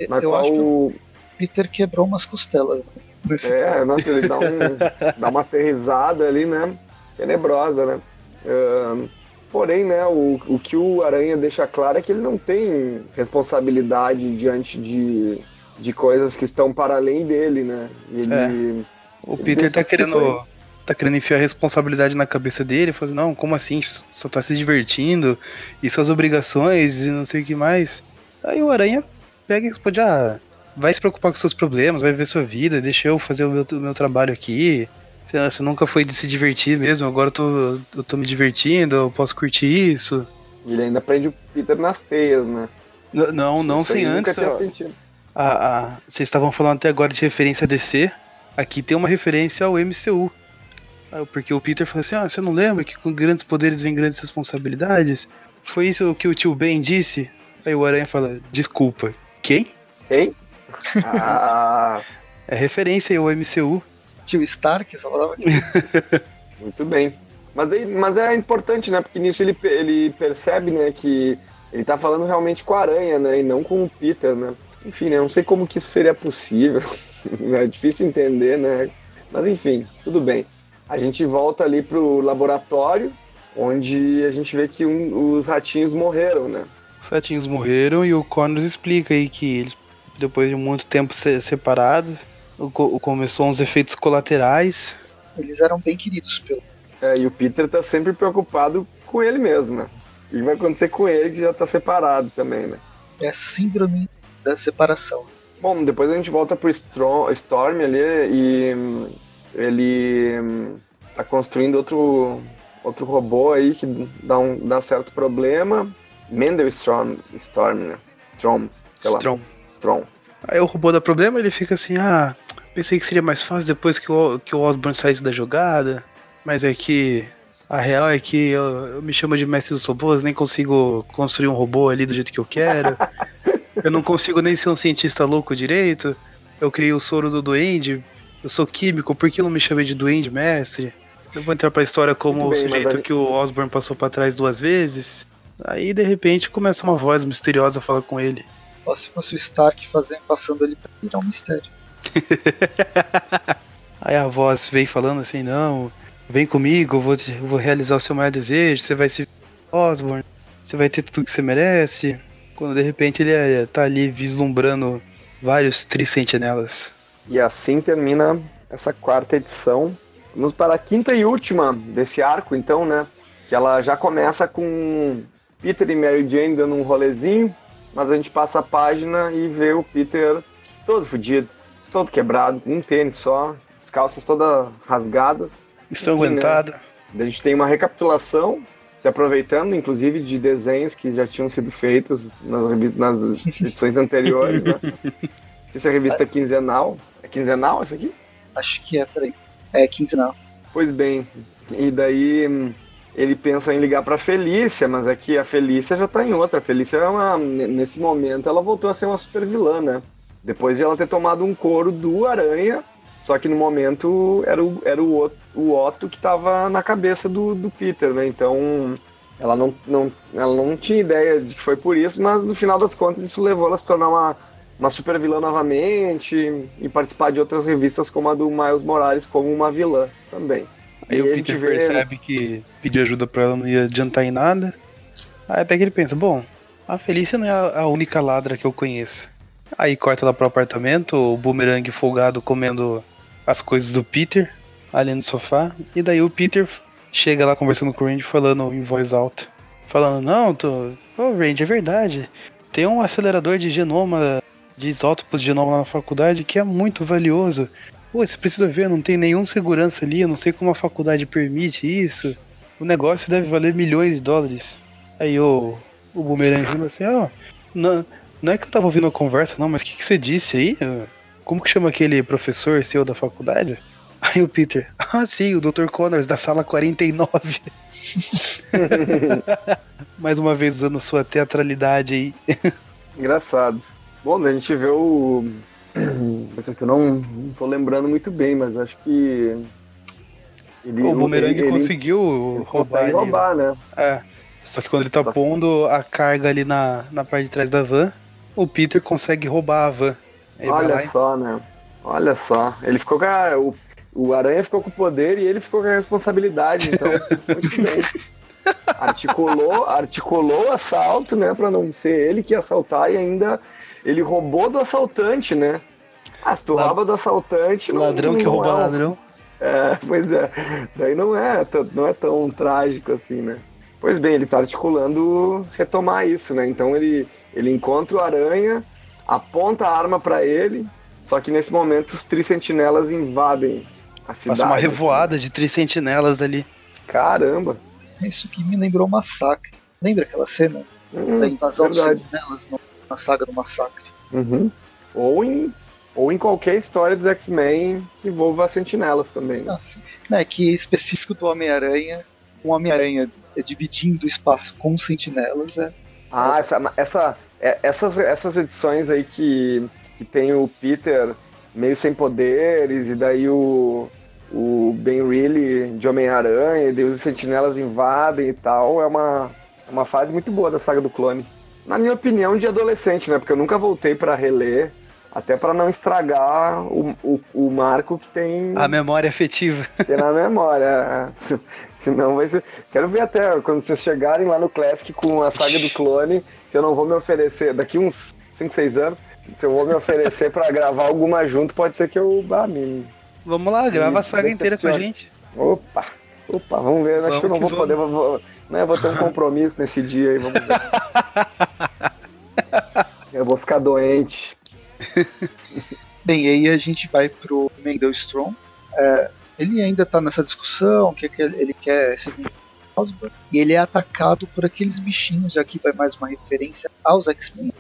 Na Eu qual o Peter quebrou umas costelas. Nesse É, nossa, ele dá, um, dá uma aterrizada ali, né? Tenebrosa, né? Ahn, porém, né, o, o que o Aranha deixa claro é que ele não tem responsabilidade diante de, de coisas que estão para além dele, né? Ele, O Ele Peter tá querendo. Tá querendo enfiar a responsabilidade na cabeça dele, falando, não, como assim? Só tá se divertindo, e suas obrigações, e não sei o que mais. Aí o Aranha pega e responde, ah, vai se preocupar com seus problemas, vai viver sua vida, deixa eu fazer o meu, o meu trabalho aqui. Você, você nunca foi de se divertir mesmo, agora eu tô, eu tô me divertindo, eu posso curtir isso. ele ainda prende o Peter nas teias, né? N- Não, não Isso sem aí nunca antes. tinha sentido. a- a- vocês estavam falando até agora de referência a DC. Aqui tem uma referência ao MCU. Ah, Porque o Peter falou assim: ah, você não lembra que com grandes poderes vem grandes responsabilidades? Foi isso que o tio Ben disse? Aí o Aranha fala: desculpa, quem? Hein? Ah, É referência ao MCU. Tio Stark só falava que Muito bem. Mas, aí- mas é importante, né? Porque nisso ele, ele percebe, né, que ele tá falando realmente com a aranha, né? E não com o Peter, né? Enfim, né? Não sei como que isso seria possível. é difícil entender, né? Mas enfim, tudo bem. A gente volta ali pro laboratório, onde a gente vê que um- os ratinhos morreram, né? Os ratinhos morreram e o Connors explica aí que eles, depois de muito tempo se- separados, começou uns efeitos colaterais. eles eram bem queridos pelo. É, e o Peter tá sempre preocupado com ele mesmo, né? O que vai acontecer com ele que já tá separado também, né? É a síndrome da separação. Bom, depois a gente volta pro Stro- Storm ali e hum, ele hum, tá construindo outro, outro robô aí que dá, um, dá certo problema. Mendel Storm, Storm, né? Strom, sei lá. Strom. Strom. Aí o robô dá problema, ele fica assim, ah, pensei que seria mais fácil depois que o, que o Osborn saísse da jogada, mas é que a real é que eu, eu me chamo de mestre dos robôs, nem consigo construir um robô ali do jeito que eu quero. eu não consigo nem ser um cientista louco direito. Eu criei o soro do duende, eu sou químico, por que não me chamei de duende mestre? Eu vou entrar pra história como o bem, mas sujeito a- que o Osborn passou pra trás duas vezes. Aí de repente começa uma voz misteriosa a falar com ele. Ó, se fosse o Stark fazendo, passando ele pra virar um mistério. Aí a voz veio falando assim, não, vem comigo, eu vou, eu vou realizar o seu maior desejo, você vai se Osborn, você vai ter tudo que você merece. Quando de repente ele é, tá ali vislumbrando vários trissentinelas. E assim termina essa quarta edição. Vamos para a quinta e última desse arco, então, né? Que ela já começa com Peter e Mary Jane dando um rolezinho, mas a gente passa a página e vê o Peter todo fodido, todo quebrado, um tênis só, as calças todas rasgadas. Estão Enfim, né? A gente tem uma recapitulação, se aproveitando, inclusive, de desenhos que já tinham sido feitos nas, nas edições anteriores, né? Essa revista é quinzenal. É quinzenal essa aqui? Acho que é, peraí. É quinzenal. Pois bem, e daí hum, ele pensa em ligar pra Felícia, mas aqui a Felícia já tá em outra. A Felícia é uma. Nesse momento ela voltou a ser uma super vilã, né? Depois de ela ter tomado um couro do Aranha, só que no momento era o, era o, Otto, o Otto que tava na cabeça do, do Peter, né? Então ela não, não, ela não tinha ideia de que foi por isso, mas no final das contas isso levou ela a se tornar uma, uma super vilã novamente e participar de outras revistas como a do Miles Morales como uma vilã também. Aí E o Peter vê- percebe que pedir ajuda pra ela não ia adiantar em nada. Aí até que ele pensa, bom, a Felícia não é a única ladra que eu conheço. Aí corta lá pro apartamento, o boomerang folgado comendo as coisas do Peter, ali no sofá. E daí o Peter chega lá conversando com o Randy, falando em voz alta. Falando, não, tô. Ô Randy, é verdade. Tem um acelerador de genoma, de isótopos de genoma lá na faculdade que é muito valioso. Pô, você precisa ver, não tem nenhum segurança ali, eu não sei como a faculdade permite isso. O negócio deve valer milhões de dólares. Aí o, o Boomerang falou assim, ó, oh, não, não é que eu tava ouvindo a conversa, não, mas o que, que você disse aí? Como que chama aquele professor seu da faculdade? Aí o Peter, ah sim, o Dr. Connors da sala 49. Mais uma vez usando sua teatralidade aí. Engraçado. Bom, a gente vê o. Isso aqui eu não, não tô lembrando muito bem, mas acho que. Ele, o Boomerang ele, conseguiu ele roubar. roubar, né? É. Só que quando ele tá pondo a carga ali na, na parte de trás da van, o Peter consegue roubar a van. Ele Olha só, né? Olha só. Ele ficou com a, o, o Aranha ficou com o poder e ele ficou com a responsabilidade, então muito bem. Articulou, articulou o assalto, né? Pra não ser ele que assaltar e ainda ele roubou do assaltante, né? Ah, se tu La... rouba do assaltante. Ladrão não, que rouba é um... ladrão. É, pois é. Daí não é, não é tão trágico assim, né? Pois bem, ele tá articulando retomar isso, né? Então ele, ele encontra o Aranha, aponta a arma para ele, só que nesse momento os Trissentinelas invadem a cidade. Passa uma revoada assim. de Trissentinelas ali. Caramba! Isso que me lembrou o massacre. Lembra aquela cena hum, da invasão dos sentinelas na saga do massacre? Uhum. Ou em ou em qualquer história dos X-Men que envolva sentinelas também. Ah, é que específico do Homem-Aranha, um Homem-Aranha dividindo o espaço com sentinelas é. Ah, essa, essa, é, essas, essas edições aí que, que tem o Peter meio sem poderes, e daí o, o Ben Reilly de Homem-Aranha, e daí os sentinelas invadem e tal, é uma, é uma fase muito boa da saga do clone. Na minha opinião, de adolescente, né? Porque eu nunca voltei para reler até para não estragar o, o, o, marco que tem. A memória afetiva. Tem na memória. É. Senão vai ser. Quero ver até quando vocês chegarem lá no Classic com a saga do clone, se eu não vou me oferecer, daqui uns 5, 6 anos, se eu vou me oferecer para gravar alguma junto, pode ser que eu. Ah, me... Vamos lá, grava a saga inteira com a gente. Opa! Opa, vamos ver. Vamos Acho que eu não vou vamos. poder. Vou, né, vou ter um compromisso nesse dia aí, vamos ver. eu vou ficar doente. Bem, aí a gente vai pro Mendel Strong. É, ele ainda tá nessa discussão, que ele quer seguir Osborn, e ele é atacado por aqueles bichinhos, e aqui vai mais uma referência aos X-Men.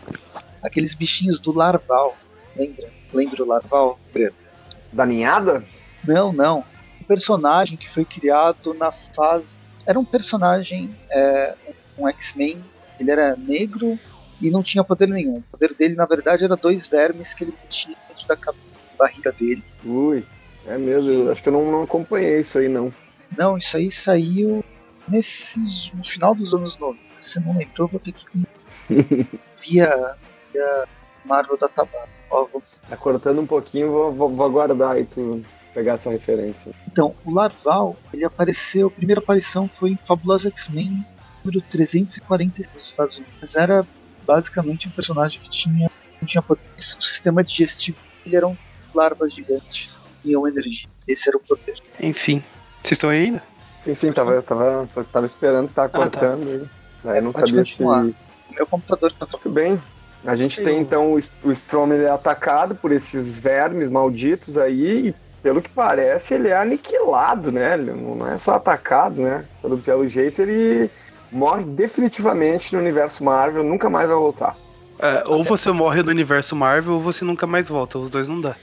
Aqueles bichinhos do Larval. Lembra? Lembra o Larval, Da ninhada? Não, não. Um personagem que foi criado na fase. Era um personagem, é, um X-Men. Ele era negro, e não tinha poder nenhum. O poder dele, na verdade, era dois vermes que ele tinha dentro da barriga dele. Ui, é mesmo, acho que eu não, não acompanhei isso aí, não. Não, isso aí saiu nesses, no final dos anos 90. Se não lembrou, vou ter que via, via Marvel da Tabata. Tá cortando um pouquinho, vou, vou, vou aguardar e tu pegar essa referência. Então, o Larval, ele apareceu, a primeira aparição foi em Fabulosa X-Men número 340 nos Estados Unidos. Mas era basicamente um personagem que tinha, não tinha poder. O sistema digestivo ele eram larvas gigantes e iam energia. Esse era o poder. Enfim. Vocês estão aí ainda? Sim, sim, tava, tava, tava esperando, tava ah, tá. cortando. Tá. Aí não sabia continuar. se. Meu computador tá Tudo bem. A gente tem então o, o Strom ele é atacado por esses vermes malditos aí e pelo que parece ele é aniquilado, né? Ele não é só atacado, né? Pelo, pelo jeito ele morre definitivamente no universo Marvel, nunca mais vai voltar. É, ou você morre no universo Marvel ou você nunca mais volta, os dois não dá.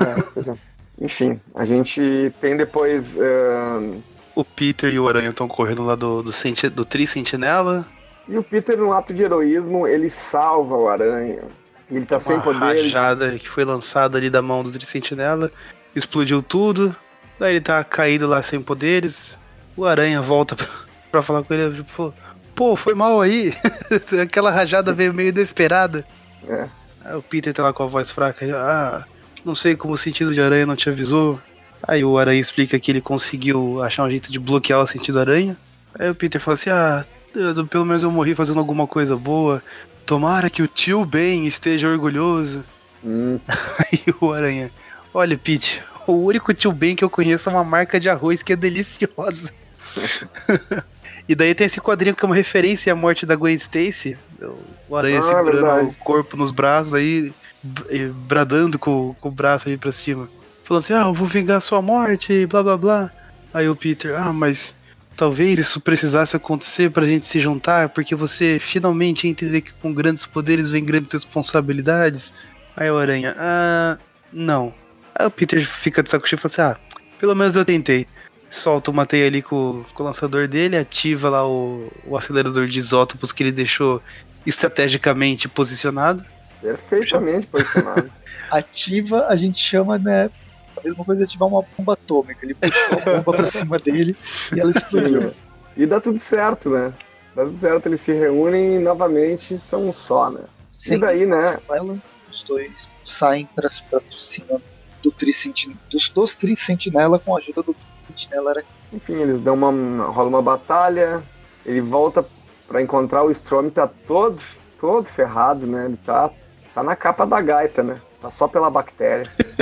É, é. Enfim, a gente tem depois. Uh... O Peter e o Aranha estão correndo lá do, do, senti do Tri Sentinela. E o Peter, num ato de heroísmo, ele salva o Aranha. Ele tá Uma sem poderes. rajada que foi lançada ali da mão do Tri Sentinela, explodiu tudo. Daí ele tá caído lá sem poderes. O Aranha volta pra falar com ele, tipo, pô, foi mal aí. Aquela rajada veio meio inesperada. É. Aí o Peter tá lá com a voz fraca, ah, não sei como o sentido de aranha não te avisou. Aí o aranha explica que ele conseguiu achar um jeito de bloquear o sentido aranha. Aí o Peter fala assim, ah, pelo menos eu morri fazendo alguma coisa boa. Tomara que o tio Ben esteja orgulhoso. Hum. Aí o aranha, olha, Pete, o único tio Ben que eu conheço é uma marca de arroz que é deliciosa. E daí tem esse quadrinho que é uma referência à morte da Gwen Stacy. O Aranha ah, segurando verdade. o corpo nos braços aí, bradando com, com o braço aí pra cima. Falando assim: ah, eu vou vingar sua morte, blá blá blá. Aí o Peter, ah, mas talvez isso precisasse acontecer pra gente se juntar, porque você finalmente ia entender que com grandes poderes vem grandes responsabilidades. Aí o Aranha, ah, não. Aí o Peter fica de saco cheio e fala assim: ah, pelo menos eu tentei. Solta uma teia ali com, com o lançador dele, ativa lá o, o acelerador de isótopos que ele deixou estrategicamente posicionado. Perfeitamente posicionado. Ativa, a gente chama, né? A mesma coisa de ativar uma bomba atômica. Ele puxou a bomba pra cima dele e ela explodiu. E dá tudo certo, né? Dá tudo certo, eles se reúnem e novamente são um só, né? Sim, e daí, né? Ela, os dois saem pra, pra cima do dos, dos Tricentinela com a ajuda do Tricentinela. Enfim, eles dão uma. rola uma batalha, ele volta pra encontrar o Strom, tá todo, todo ferrado, né? Ele tá, tá na capa da gaita, né? Tá só pela bactéria.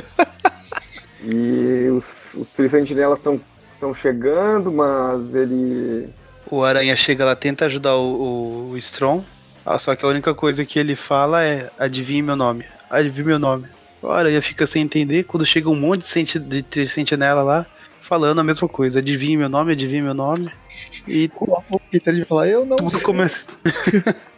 e os, os Tricentinelas estão estão chegando, mas ele. O Aranha chega lá, tenta ajudar o, o, o Strong. Ah, só que a única coisa que ele fala é: adivinhe meu nome. Adivinhe meu nome. O Aranha fica sem entender quando chega um monte de, senti de sentinela lá, falando a mesma coisa: adivinhe meu nome, adivinhe meu nome. E. O Peter de falar: eu não. Tudo sei. começa.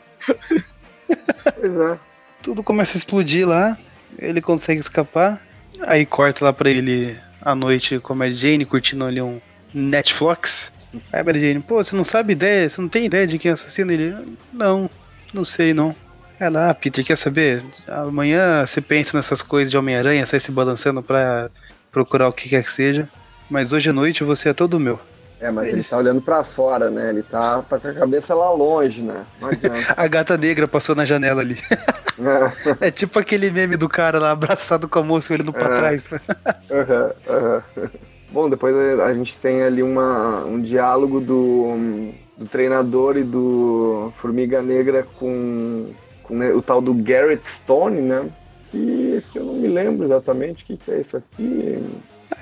Pois é. Tudo começa a explodir lá. Ele consegue escapar. Aí corta lá pra ele à noite com a Mary Jane, curtindo ali um Netflix. Aí a Mary Jane, pô, você não sabe ideia, você não tem ideia de quem é assassino? Ele, não, não sei não. Ela, ah, Peter, quer saber? Amanhã você pensa nessas coisas de Homem-Aranha, sai se balançando pra procurar o que quer que seja. Mas hoje à noite você é todo meu. É, mas ele Eles- tá olhando pra fora, né? Ele tá, com a cabeça lá longe, né? Não adianta. A gata negra passou na janela ali. É, É tipo aquele meme do cara lá abraçado com a moça olhando pra É. trás. aham, aham. Bom, depois a gente tem ali uma, um diálogo do, do treinador e do Formiga Negra com, com o tal do Garrett Stone, né? Que, que eu não me lembro exatamente o que, que é isso aqui.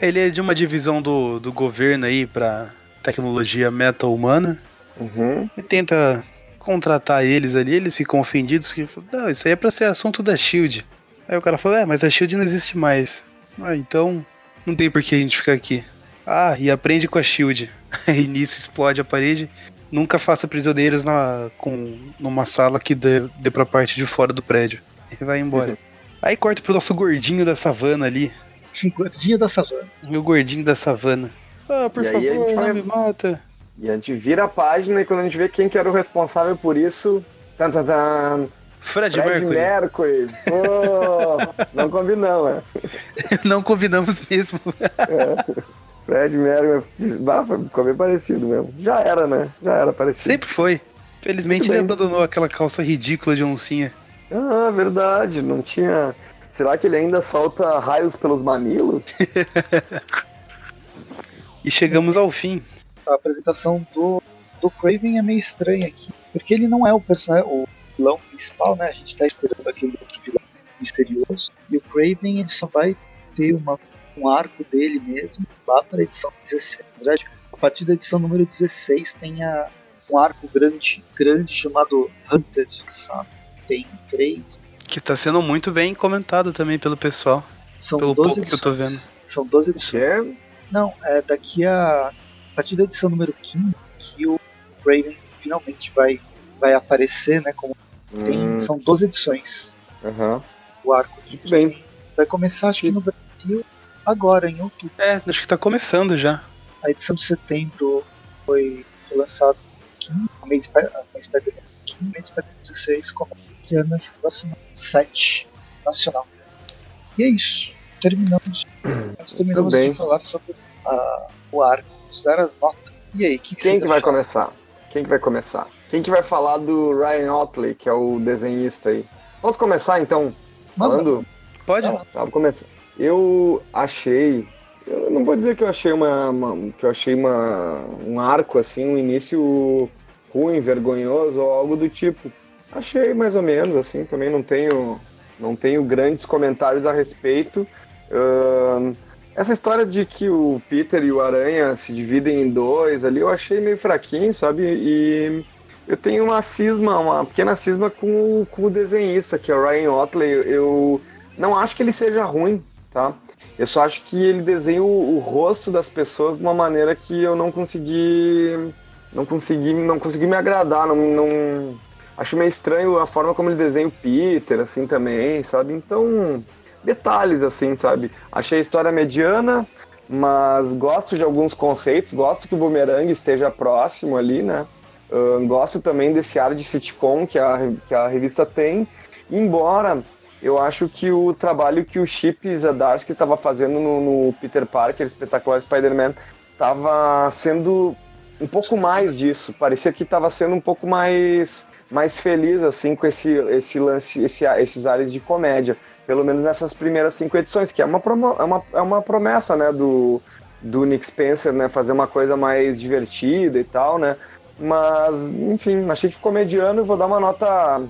Ele é de uma divisão do, do governo aí pra tecnologia meta-humana. Uhum. e tenta contratar eles ali, eles ficam ofendidos que não, isso aí é pra ser assunto da Shield. Aí o cara fala, é, mas a Shield não existe mais. Ah, então não tem por que a gente ficar aqui. Ah, e aprende com a Shield. Aí nisso explode a parede. Nunca faça prisioneiros na, com, numa sala que dê, dê pra parte de fora do prédio. E vai embora. Aí corta pro nosso gordinho da savana ali. Gordinho da savana. Meu gordinho da savana. Ah, por E aí a favor, gente vai- me mata. E a gente vira a página e quando a gente vê quem que era o responsável por isso. Tan, tan, tan, Fred, Fred Mercury. Mercury. Pô, não combinamos, né? não combinamos mesmo. Fred Mercury. Bah, ficou bem parecido mesmo. Já era, né? Já era parecido. Sempre foi. Felizmente ele abandonou aquela calça ridícula de oncinha. Ah, verdade. Não tinha. Será que ele ainda solta raios pelos mamilos? E chegamos ao fim. A apresentação do, do Craven é meio estranha aqui. Porque ele não é o personagem, o vilão principal, né? A gente tá esperando aquele outro vilão misterioso. E o Craven ele só vai ter uma, um arco dele mesmo lá para a edição 16. Na verdade, a partir da edição número 16 tem a, um arco grande, grande chamado Hunted, sabe? Tem três. Que tá sendo muito bem comentado também pelo pessoal. São Pelo 12 pouco que eu tô edições. vendo. São 12 edições. Que é? Não, é daqui a. A partir da edição número 15 que o Craven finalmente vai, vai aparecer, né? Como tem. Hum, São 12 edições aham. o arco. Muito bem. Vai começar, acho que no Brasil, agora, em outubro. É, acho que tá começando já. A edição de setembro foi, foi lançada um mês perto um mês perto de um mês perto de 16, como que é nessa próxima 7 nacional. E é isso. Terminamos. Nós terminamos bem. de falar sobre a- o arco, dar as notas. E aí, que, que Quem que vai começar? Quem que vai começar? Quem que vai falar do Ryan Otley, que é o desenhista aí? Posso começar então? Manda. Falando? Pode? Lá. Tá, vou começar. Eu achei. Eu não vou dizer que eu achei uma, uma- que eu achei uma, um arco assim, um início ruim, vergonhoso ou algo do tipo. Achei mais ou menos assim. Também não tenho não tenho grandes comentários a respeito. Essa história de que o Peter e o Aranha se dividem em dois ali, eu achei meio fraquinho, sabe? E eu tenho uma cisma, uma pequena cisma com, o- com o desenhista, que é o Ryan Otley. Eu não acho que ele seja ruim. tá? Eu só acho que ele desenha o, o, rosto das pessoas de uma maneira que eu não consegui. Não consegui, não consegui me agradar, não, não. Acho meio estranho a forma como ele desenha o Peter, assim, também, sabe? Então, detalhes, assim, sabe? Achei a história mediana, mas gosto de alguns conceitos, gosto que o Boomerang esteja próximo ali, né? Uh, gosto também desse ar de sitcom que a, que a revista tem, embora eu acho que o trabalho que o Chip Zdarsky estava fazendo no, no, Peter Parker, Espetacular Spider-Man, estava sendo um pouco mais disso. Parecia que estava sendo um pouco mais, mais feliz assim com esse, esse lance, esse, esses ares de comédia. Pelo menos nessas primeiras cinco edições, que é uma, promo, é uma, é uma promessa né, do, do Nick Spencer, né? Fazer uma coisa mais divertida e tal, né? Mas, enfim, achei que ficou mediano e vou dar uma nota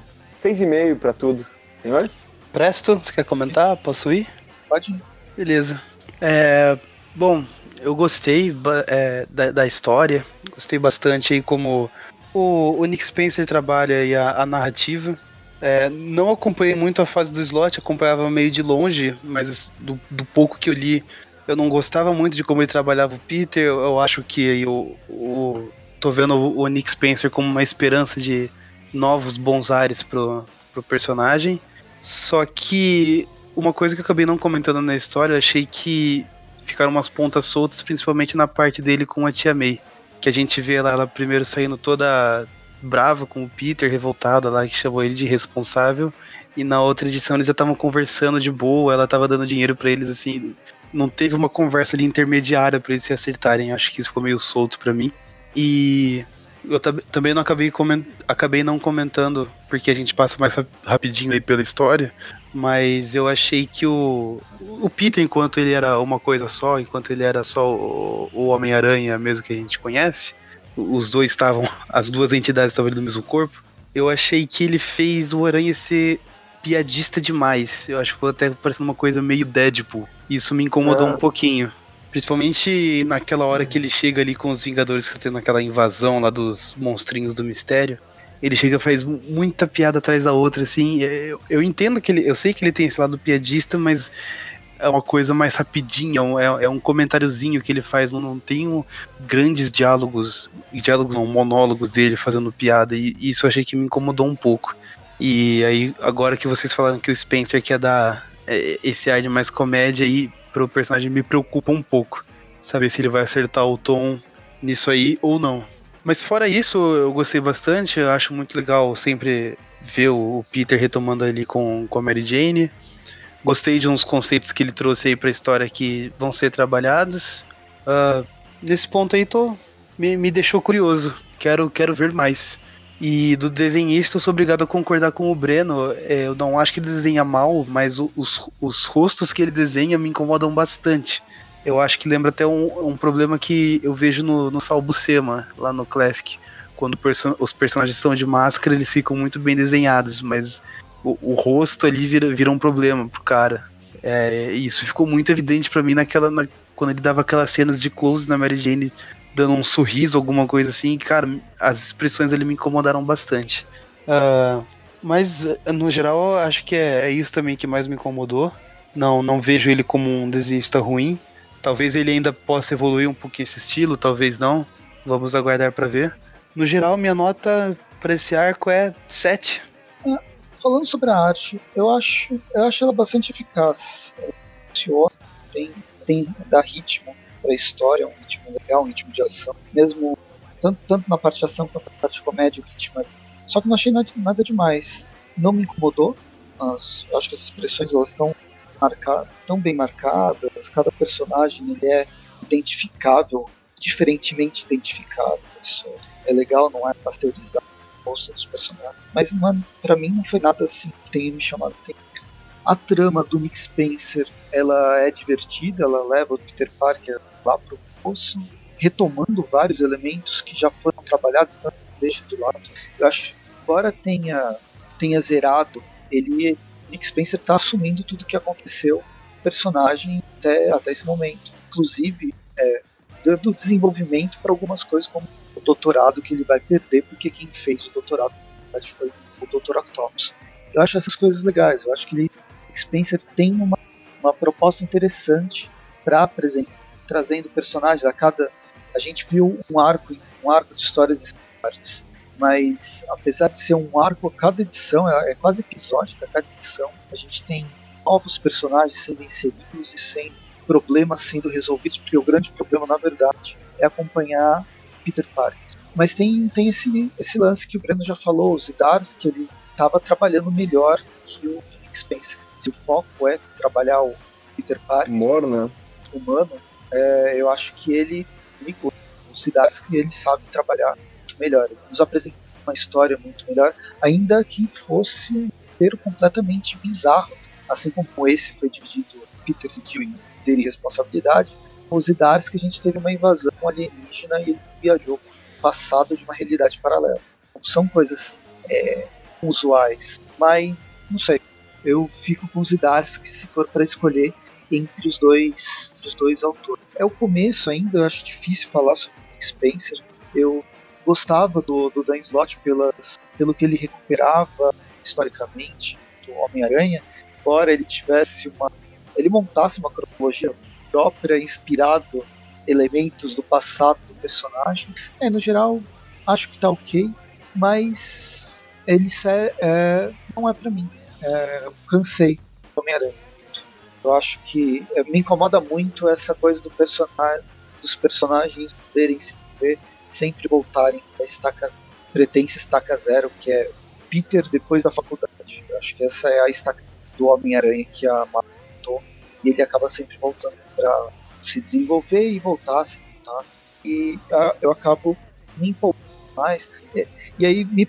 6,5 para tudo. Senhores? Presto, você quer comentar? Posso ir? Pode. Beleza. É, bom, eu gostei é, da, da, história, gostei bastante aí como o, o Nick Spencer trabalha e a, a narrativa. É, não acompanhei muito a fase do slot, acompanhava meio de longe, mas do, do, pouco que eu li, eu não gostava muito de como ele trabalhava o Peter. Eu, eu acho que eu, eu, tô vendo o, o Nick Spencer como uma esperança de novos bons ares pro, pro personagem. Só que uma coisa que eu acabei não comentando na história, achei que ficaram umas pontas soltas, principalmente na parte dele com a tia May. Que a gente vê lá, ela primeiro saindo toda brava com o Peter, revoltada lá, que chamou ele de responsável. E na outra edição eles já estavam conversando de boa, ela estava dando dinheiro para eles, assim. Não teve uma conversa ali intermediária para eles se acertarem. Acho que isso ficou meio solto para mim. E eu também não acabei, acabei não comentando, porque a gente passa mais rapidinho aí pela história, mas eu achei que o, o Peter, enquanto ele era uma coisa só, enquanto ele era só o, o Homem-Aranha mesmo que a gente conhece, os dois estavam, as duas entidades estavam do mesmo corpo, eu achei que ele fez o Aranha ser piadista demais. Eu acho que ficou até parecendo uma coisa meio Deadpool. Isso me incomodou é. um pouquinho. Principalmente naquela hora que ele chega ali com os Vingadores que tá tendo aquela invasão lá dos monstrinhos do mistério. Ele chega e faz muita piada atrás da outra, assim. Eu, eu entendo que ele. Eu sei que ele tem esse lado piadista, mas é uma coisa mais rapidinha, é, é um comentáriozinho que ele faz, não, não tem um, grandes diálogos, diálogos não, monólogos dele fazendo piada, e, e, isso eu achei que me incomodou um pouco. E aí, agora que vocês falaram que o Spencer quer dar é, esse ar de mais comédia, e pro personagem me preocupa um pouco. Saber se ele vai acertar o tom nisso aí ou não. Mas fora isso, eu gostei bastante. Eu acho muito legal sempre ver o Peter retomando ali com, com a Mary Jane. Gostei de uns conceitos que ele trouxe aí pra história que vão ser trabalhados. Uh, nesse ponto aí, tô, me, me deixou curioso. Quero, quero ver mais. E do desenhista, eu sou obrigado a concordar com o Breno. É, eu não acho que ele desenha mal, mas os, os rostos que ele desenha me incomodam bastante. Eu acho que lembra até um, um problema que eu vejo no, no Salbucema, lá no Classic. Quando perso os personagens são de máscara, eles ficam muito bem desenhados, mas o, o rosto ali vira, vira um problema pro cara. É, isso ficou muito evidente para mim naquela. Na, quando ele dava aquelas cenas de close na Mary Jane dando um sorriso, alguma coisa assim. Cara, as expressões ali me incomodaram bastante. Uh, mas, no geral, acho que é, é, isso também que mais me incomodou. Não, não vejo ele como um desenhista ruim. Talvez ele ainda possa evoluir um pouquinho esse estilo, talvez não. Vamos aguardar para ver. No geral, minha nota para esse arco é 7. Falando sobre a arte, eu acho, eu acho ela bastante eficaz. Tem, tem dá ritmo para a história, um ritmo legal, um ritmo de ação. Mesmo tanto, tanto na parte de ação quanto na parte de comédia, o ritmo é... Só que não achei nada, nada demais. Não me incomodou. Mas eu acho que as expressões elas estão marcadas, tão bem marcadas. Cada personagem ele é identificável, diferentemente identificável. Isso é legal, não é pasteurizado o rosto dos personagens. Mas é, pra mim não foi nada assim que tenha me chamado atenção. A trama do Nick Spencer ela é divertida, ela leva o Peter Parker lá pro poço, retomando vários elementos que já foram trabalhados, então deixa de lado. Eu acho, embora tenha, tenha zerado, ele, Nick Spencer está assumindo tudo que aconteceu personagem até, até esse momento. Inclusive, é, dando desenvolvimento para algumas coisas, como o doutorado que ele vai perder, porque quem fez o doutorado foi o Dr. Octopus. Eu acho essas coisas legais, eu acho que ele, Spencer tem uma uma proposta interessante para apresentar, trazendo personagens a cada. A gente viu um arco, um arco de histórias partes, mas apesar de ser um arco a cada edição, é, é quase episódico a cada edição, a gente tem novos personagens sendo inseridos e sem problemas sendo resolvidos, porque o grande problema, na verdade, é acompanhar Peter Parker. Mas tem, tem esse, esse lance que o Breno já falou, os Idars, que ele estava trabalhando melhor que o Nick Spencer. Se o foco é trabalhar o Peter Parker Humor, né? humano, é, eu acho que ele. Os Idars que ele sabe trabalhar muito melhor. Ele nos apresentou uma história muito melhor, ainda que fosse um roteiro completamente bizarro. Assim como esse foi dividido, Peter sentiu em teria responsabilidade, os Idars que a gente teve uma invasão alienígena e viajou passado de uma realidade paralela. Então, são coisas é, usuais, mas não sei. Eu fico com os Idars que se for para escolher entre os dois, entre os dois autores. É o começo ainda, eu acho difícil falar sobre Spencer. Eu gostava do, do Dan Slott pelas, pelo que ele recuperava historicamente do Homem-Aranha, embora ele tivesse uma ele montasse uma cronologia própria, inspirado elementos do passado do personagem. É, no geral, acho que tá ok, mas ele é, é, não é para mim. É, eu cansei do Homem-Aranha. Eu acho que é, me incomoda muito essa coisa do personagem, dos personagens poderem se ver sempre voltarem para estaca pretensa estaca zero, que é Peter depois da faculdade. Eu acho que essa é a estaca do Homem-Aranha que a Marvel e ele acaba sempre voltando para se desenvolver e voltar, se voltar. E a, eu acabo me empolgando mais. E, e aí me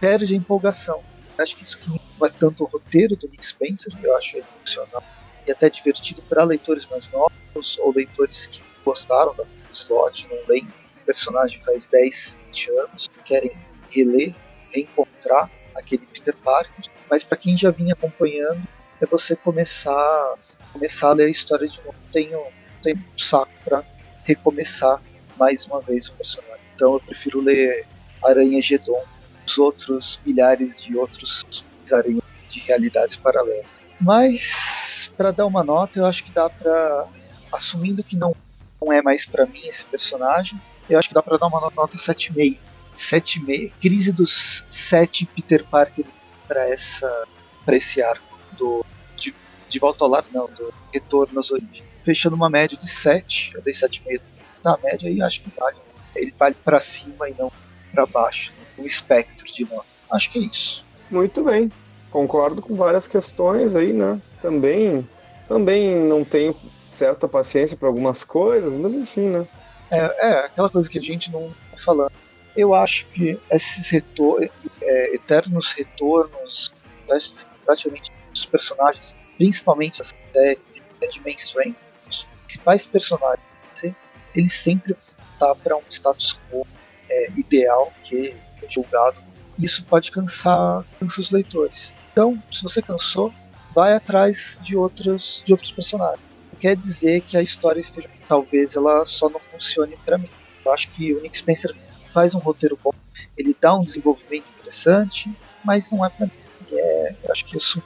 perde a empolgação. Acho que isso não é tanto o roteiro do Nick Spencer, eu acho ele funcional e até divertido para leitores mais novos ou leitores que gostaram da slot, não leem o personagem faz 10, 20 anos, querem reler, reencontrar aquele Peter Parker, mas para quem já vinha acompanhando, é você começar começar a ler a história de novo. Tenho, tenho um saco para recomeçar mais uma vez o personagem. Então eu prefiro ler Aranha Gedon, os outros milhares de outros aranhas de realidades paralelas. Mas para dar uma nota, eu acho que dá para assumindo que não, não é mais para mim esse personagem, eu acho que dá para dar uma nota 7,5. 7,5. Crise dos 7 Peter Parkers para essa para esse arco do de volta ao lar, não, do retorno às origens. Fechando uma média de 7, eu dei 7,5 na média e acho que vale. Ele vale para cima e não para baixo, um espectro de nota. Acho que é isso. Muito bem. Concordo com várias questões aí, né? Também, também não tenho certa paciência para algumas coisas, mas enfim, né? É, é, aquela coisa que a gente não tá falando. Eu acho que esses retor é, eternos retornos, praticamente os personagens principalmente as séries de mainstream, os principais personagens, eles sempre tá para um status quo é, ideal que é julgado. Isso pode cansar, cansar os leitores. Então, se você cansou, vai atrás de outros, de outros personagens. Não quer dizer que a história esteja. Talvez ela só não funcione para mim. Eu acho que o Nick Spencer faz um roteiro bom, ele dá um desenvolvimento interessante, mas não é para mim. É, eu acho que isso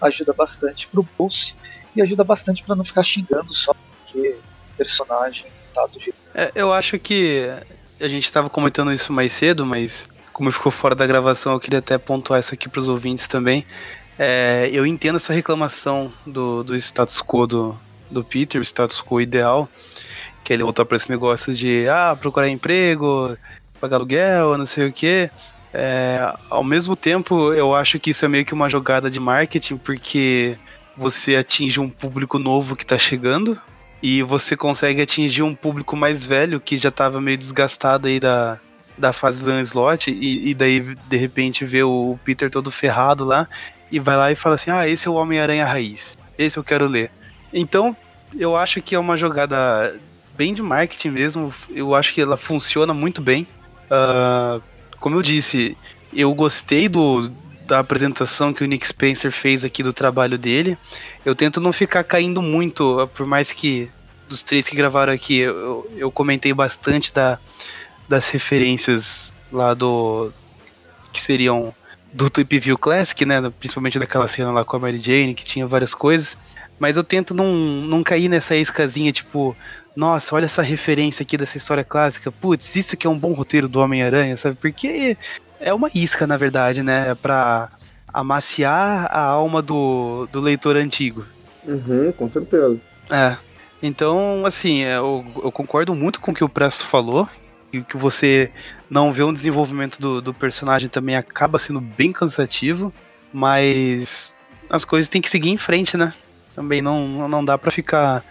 ajuda bastante pro bolso e ajuda bastante para não ficar xingando só porque o personagem tá do jeito. É, eu acho que a gente estava comentando isso mais cedo, mas como ficou fora da gravação, eu queria até pontuar isso aqui para os ouvintes também. É, eu entendo essa reclamação do, do status quo do, do Peter, o status quo ideal, que ele voltar para esse negócio de ah, procurar emprego, pagar aluguel, não sei o que. É, ao mesmo tempo, eu acho que isso é meio que uma jogada de marketing, porque você atinge um público novo que está chegando e você consegue atingir um público mais velho que já estava meio desgastado aí da, da fase do slot e, e, daí de repente vê o Peter todo ferrado lá e vai lá e fala assim: Ah, esse é o Homem-Aranha Raiz, esse eu quero ler. Então, eu acho que é uma jogada bem de marketing mesmo, eu acho que ela funciona muito bem. Uh, como eu disse, eu gostei do, da apresentação que o Nick Spencer fez aqui do trabalho dele. Eu tento não ficar caindo muito, por mais que dos três que gravaram aqui, eu, eu comentei bastante da, das referências lá do. que seriam do Tweep View Classic, né? Principalmente daquela cena lá com a Mary Jane, que tinha várias coisas. Mas eu tento não, não cair nessa iscazinha, tipo, nossa, olha essa referência aqui dessa história clássica. Putz, isso que é um bom roteiro do Homem-Aranha, sabe? Porque é uma isca, na verdade, né? É pra amaciar a alma do, do leitor antigo. Uhum, com certeza. É. Então, assim, é, eu, eu concordo muito com o que o Presto falou. E que você não vê um desenvolvimento do, do personagem também acaba sendo bem cansativo. Mas as coisas têm que seguir em frente, né? Também não, não dá para ficar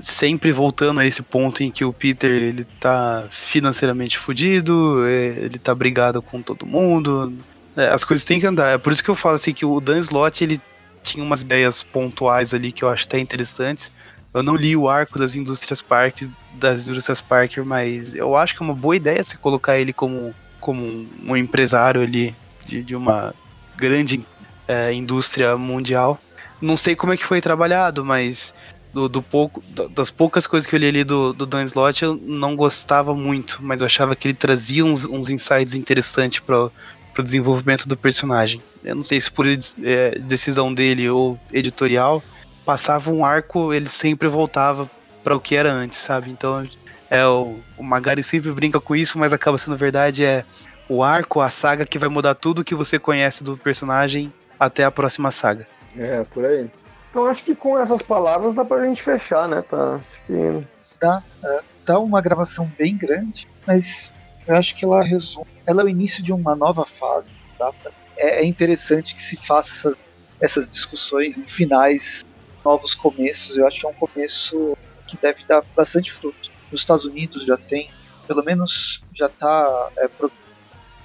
sempre voltando a esse ponto em que o Peter ele tá financeiramente fudido, é, ele tá brigado com todo mundo. É, as coisas têm que andar. É por isso que eu falo assim que o Dan Slott ele tinha umas ideias pontuais ali que eu acho até interessantes. Eu não li o arco das indústrias Parker, das indústrias Parker, mas eu acho que é uma boa ideia você colocar ele como, como um empresário ali de, de uma grande é, indústria mundial. Não sei como é que foi trabalhado, mas do, do pouco, das poucas coisas que eu li ali do, do Dan Slott, eu não gostava muito, mas eu achava que ele trazia uns, uns insights interessantes para o desenvolvimento do personagem. Eu não sei se por é, decisão dele ou editorial, passava um arco, ele sempre voltava para o que era antes, sabe? Então, é o, o Magari sempre brinca com isso, mas acaba sendo verdade é o arco, a saga que vai mudar tudo que você conhece do personagem até a próxima saga. É, por aí. Então acho que com essas palavras dá pra gente fechar, né? Tá, acho que... Tá, é, tá uma gravação bem grande, mas eu acho que ela resume. Ela é o início de uma nova fase, tá? É, é interessante que se faça essas, essas discussões em finais, novos começos. Eu acho que é um começo que deve dar bastante fruto. Nos Estados Unidos já tem, pelo menos já tá é,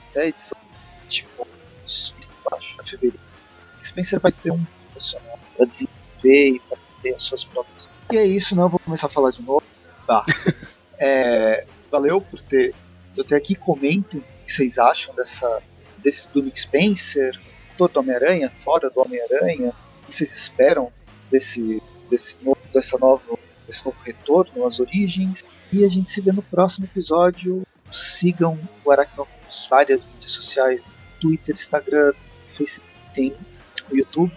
até edição tipo acho, fevereiro. Spencer vai ter um para desenvolver e para ter as suas próprias. E é isso, não vou começar a falar de novo. Tá. é, valeu por ter eu ter aqui. Comentem o que vocês acham dessa desse do Nick Spencer, todo Homem-Aranha, fora do Homem-Aranha. O que vocês esperam desse desse novo dessa nova desse novo retorno às origens? E a gente se vê no próximo episódio. Sigam o Aracnofobia várias mídias sociais, Twitter, Instagram, Facebook, tem o YouTube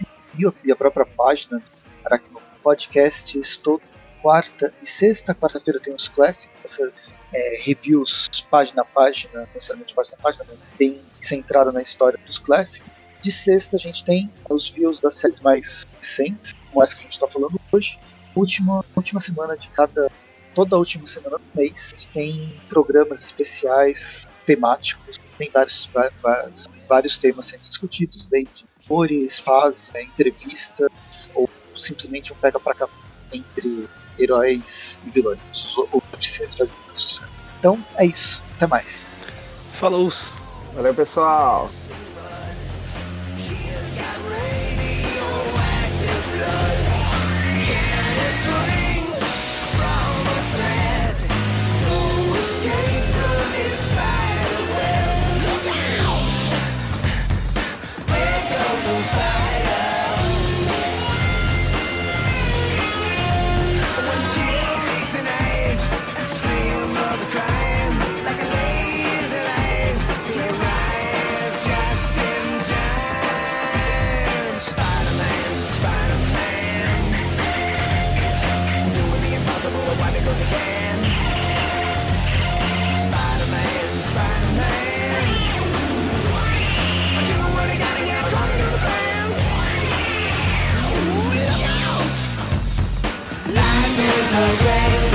e a própria página do Aracno Podcast. Estou quarta e sexta. Quarta-feira tem os clássicos, essas é, reviews página a página, não necessariamente página a página, mas bem centrada na história dos clássicos. De sexta a gente tem os views das séries mais recentes, como essa que a gente está falando hoje. Última, última semana de cada toda a última semana do mês tem programas especiais temáticos, tem vários, vários, vários temas sendo discutidos, desde cores, fases, né, entrevistas, ou simplesmente um pega pra cá entre heróis e vilões, ou deficientes faz muito sucesso. Então é isso, até mais. Falou! Valeu pessoal! surrender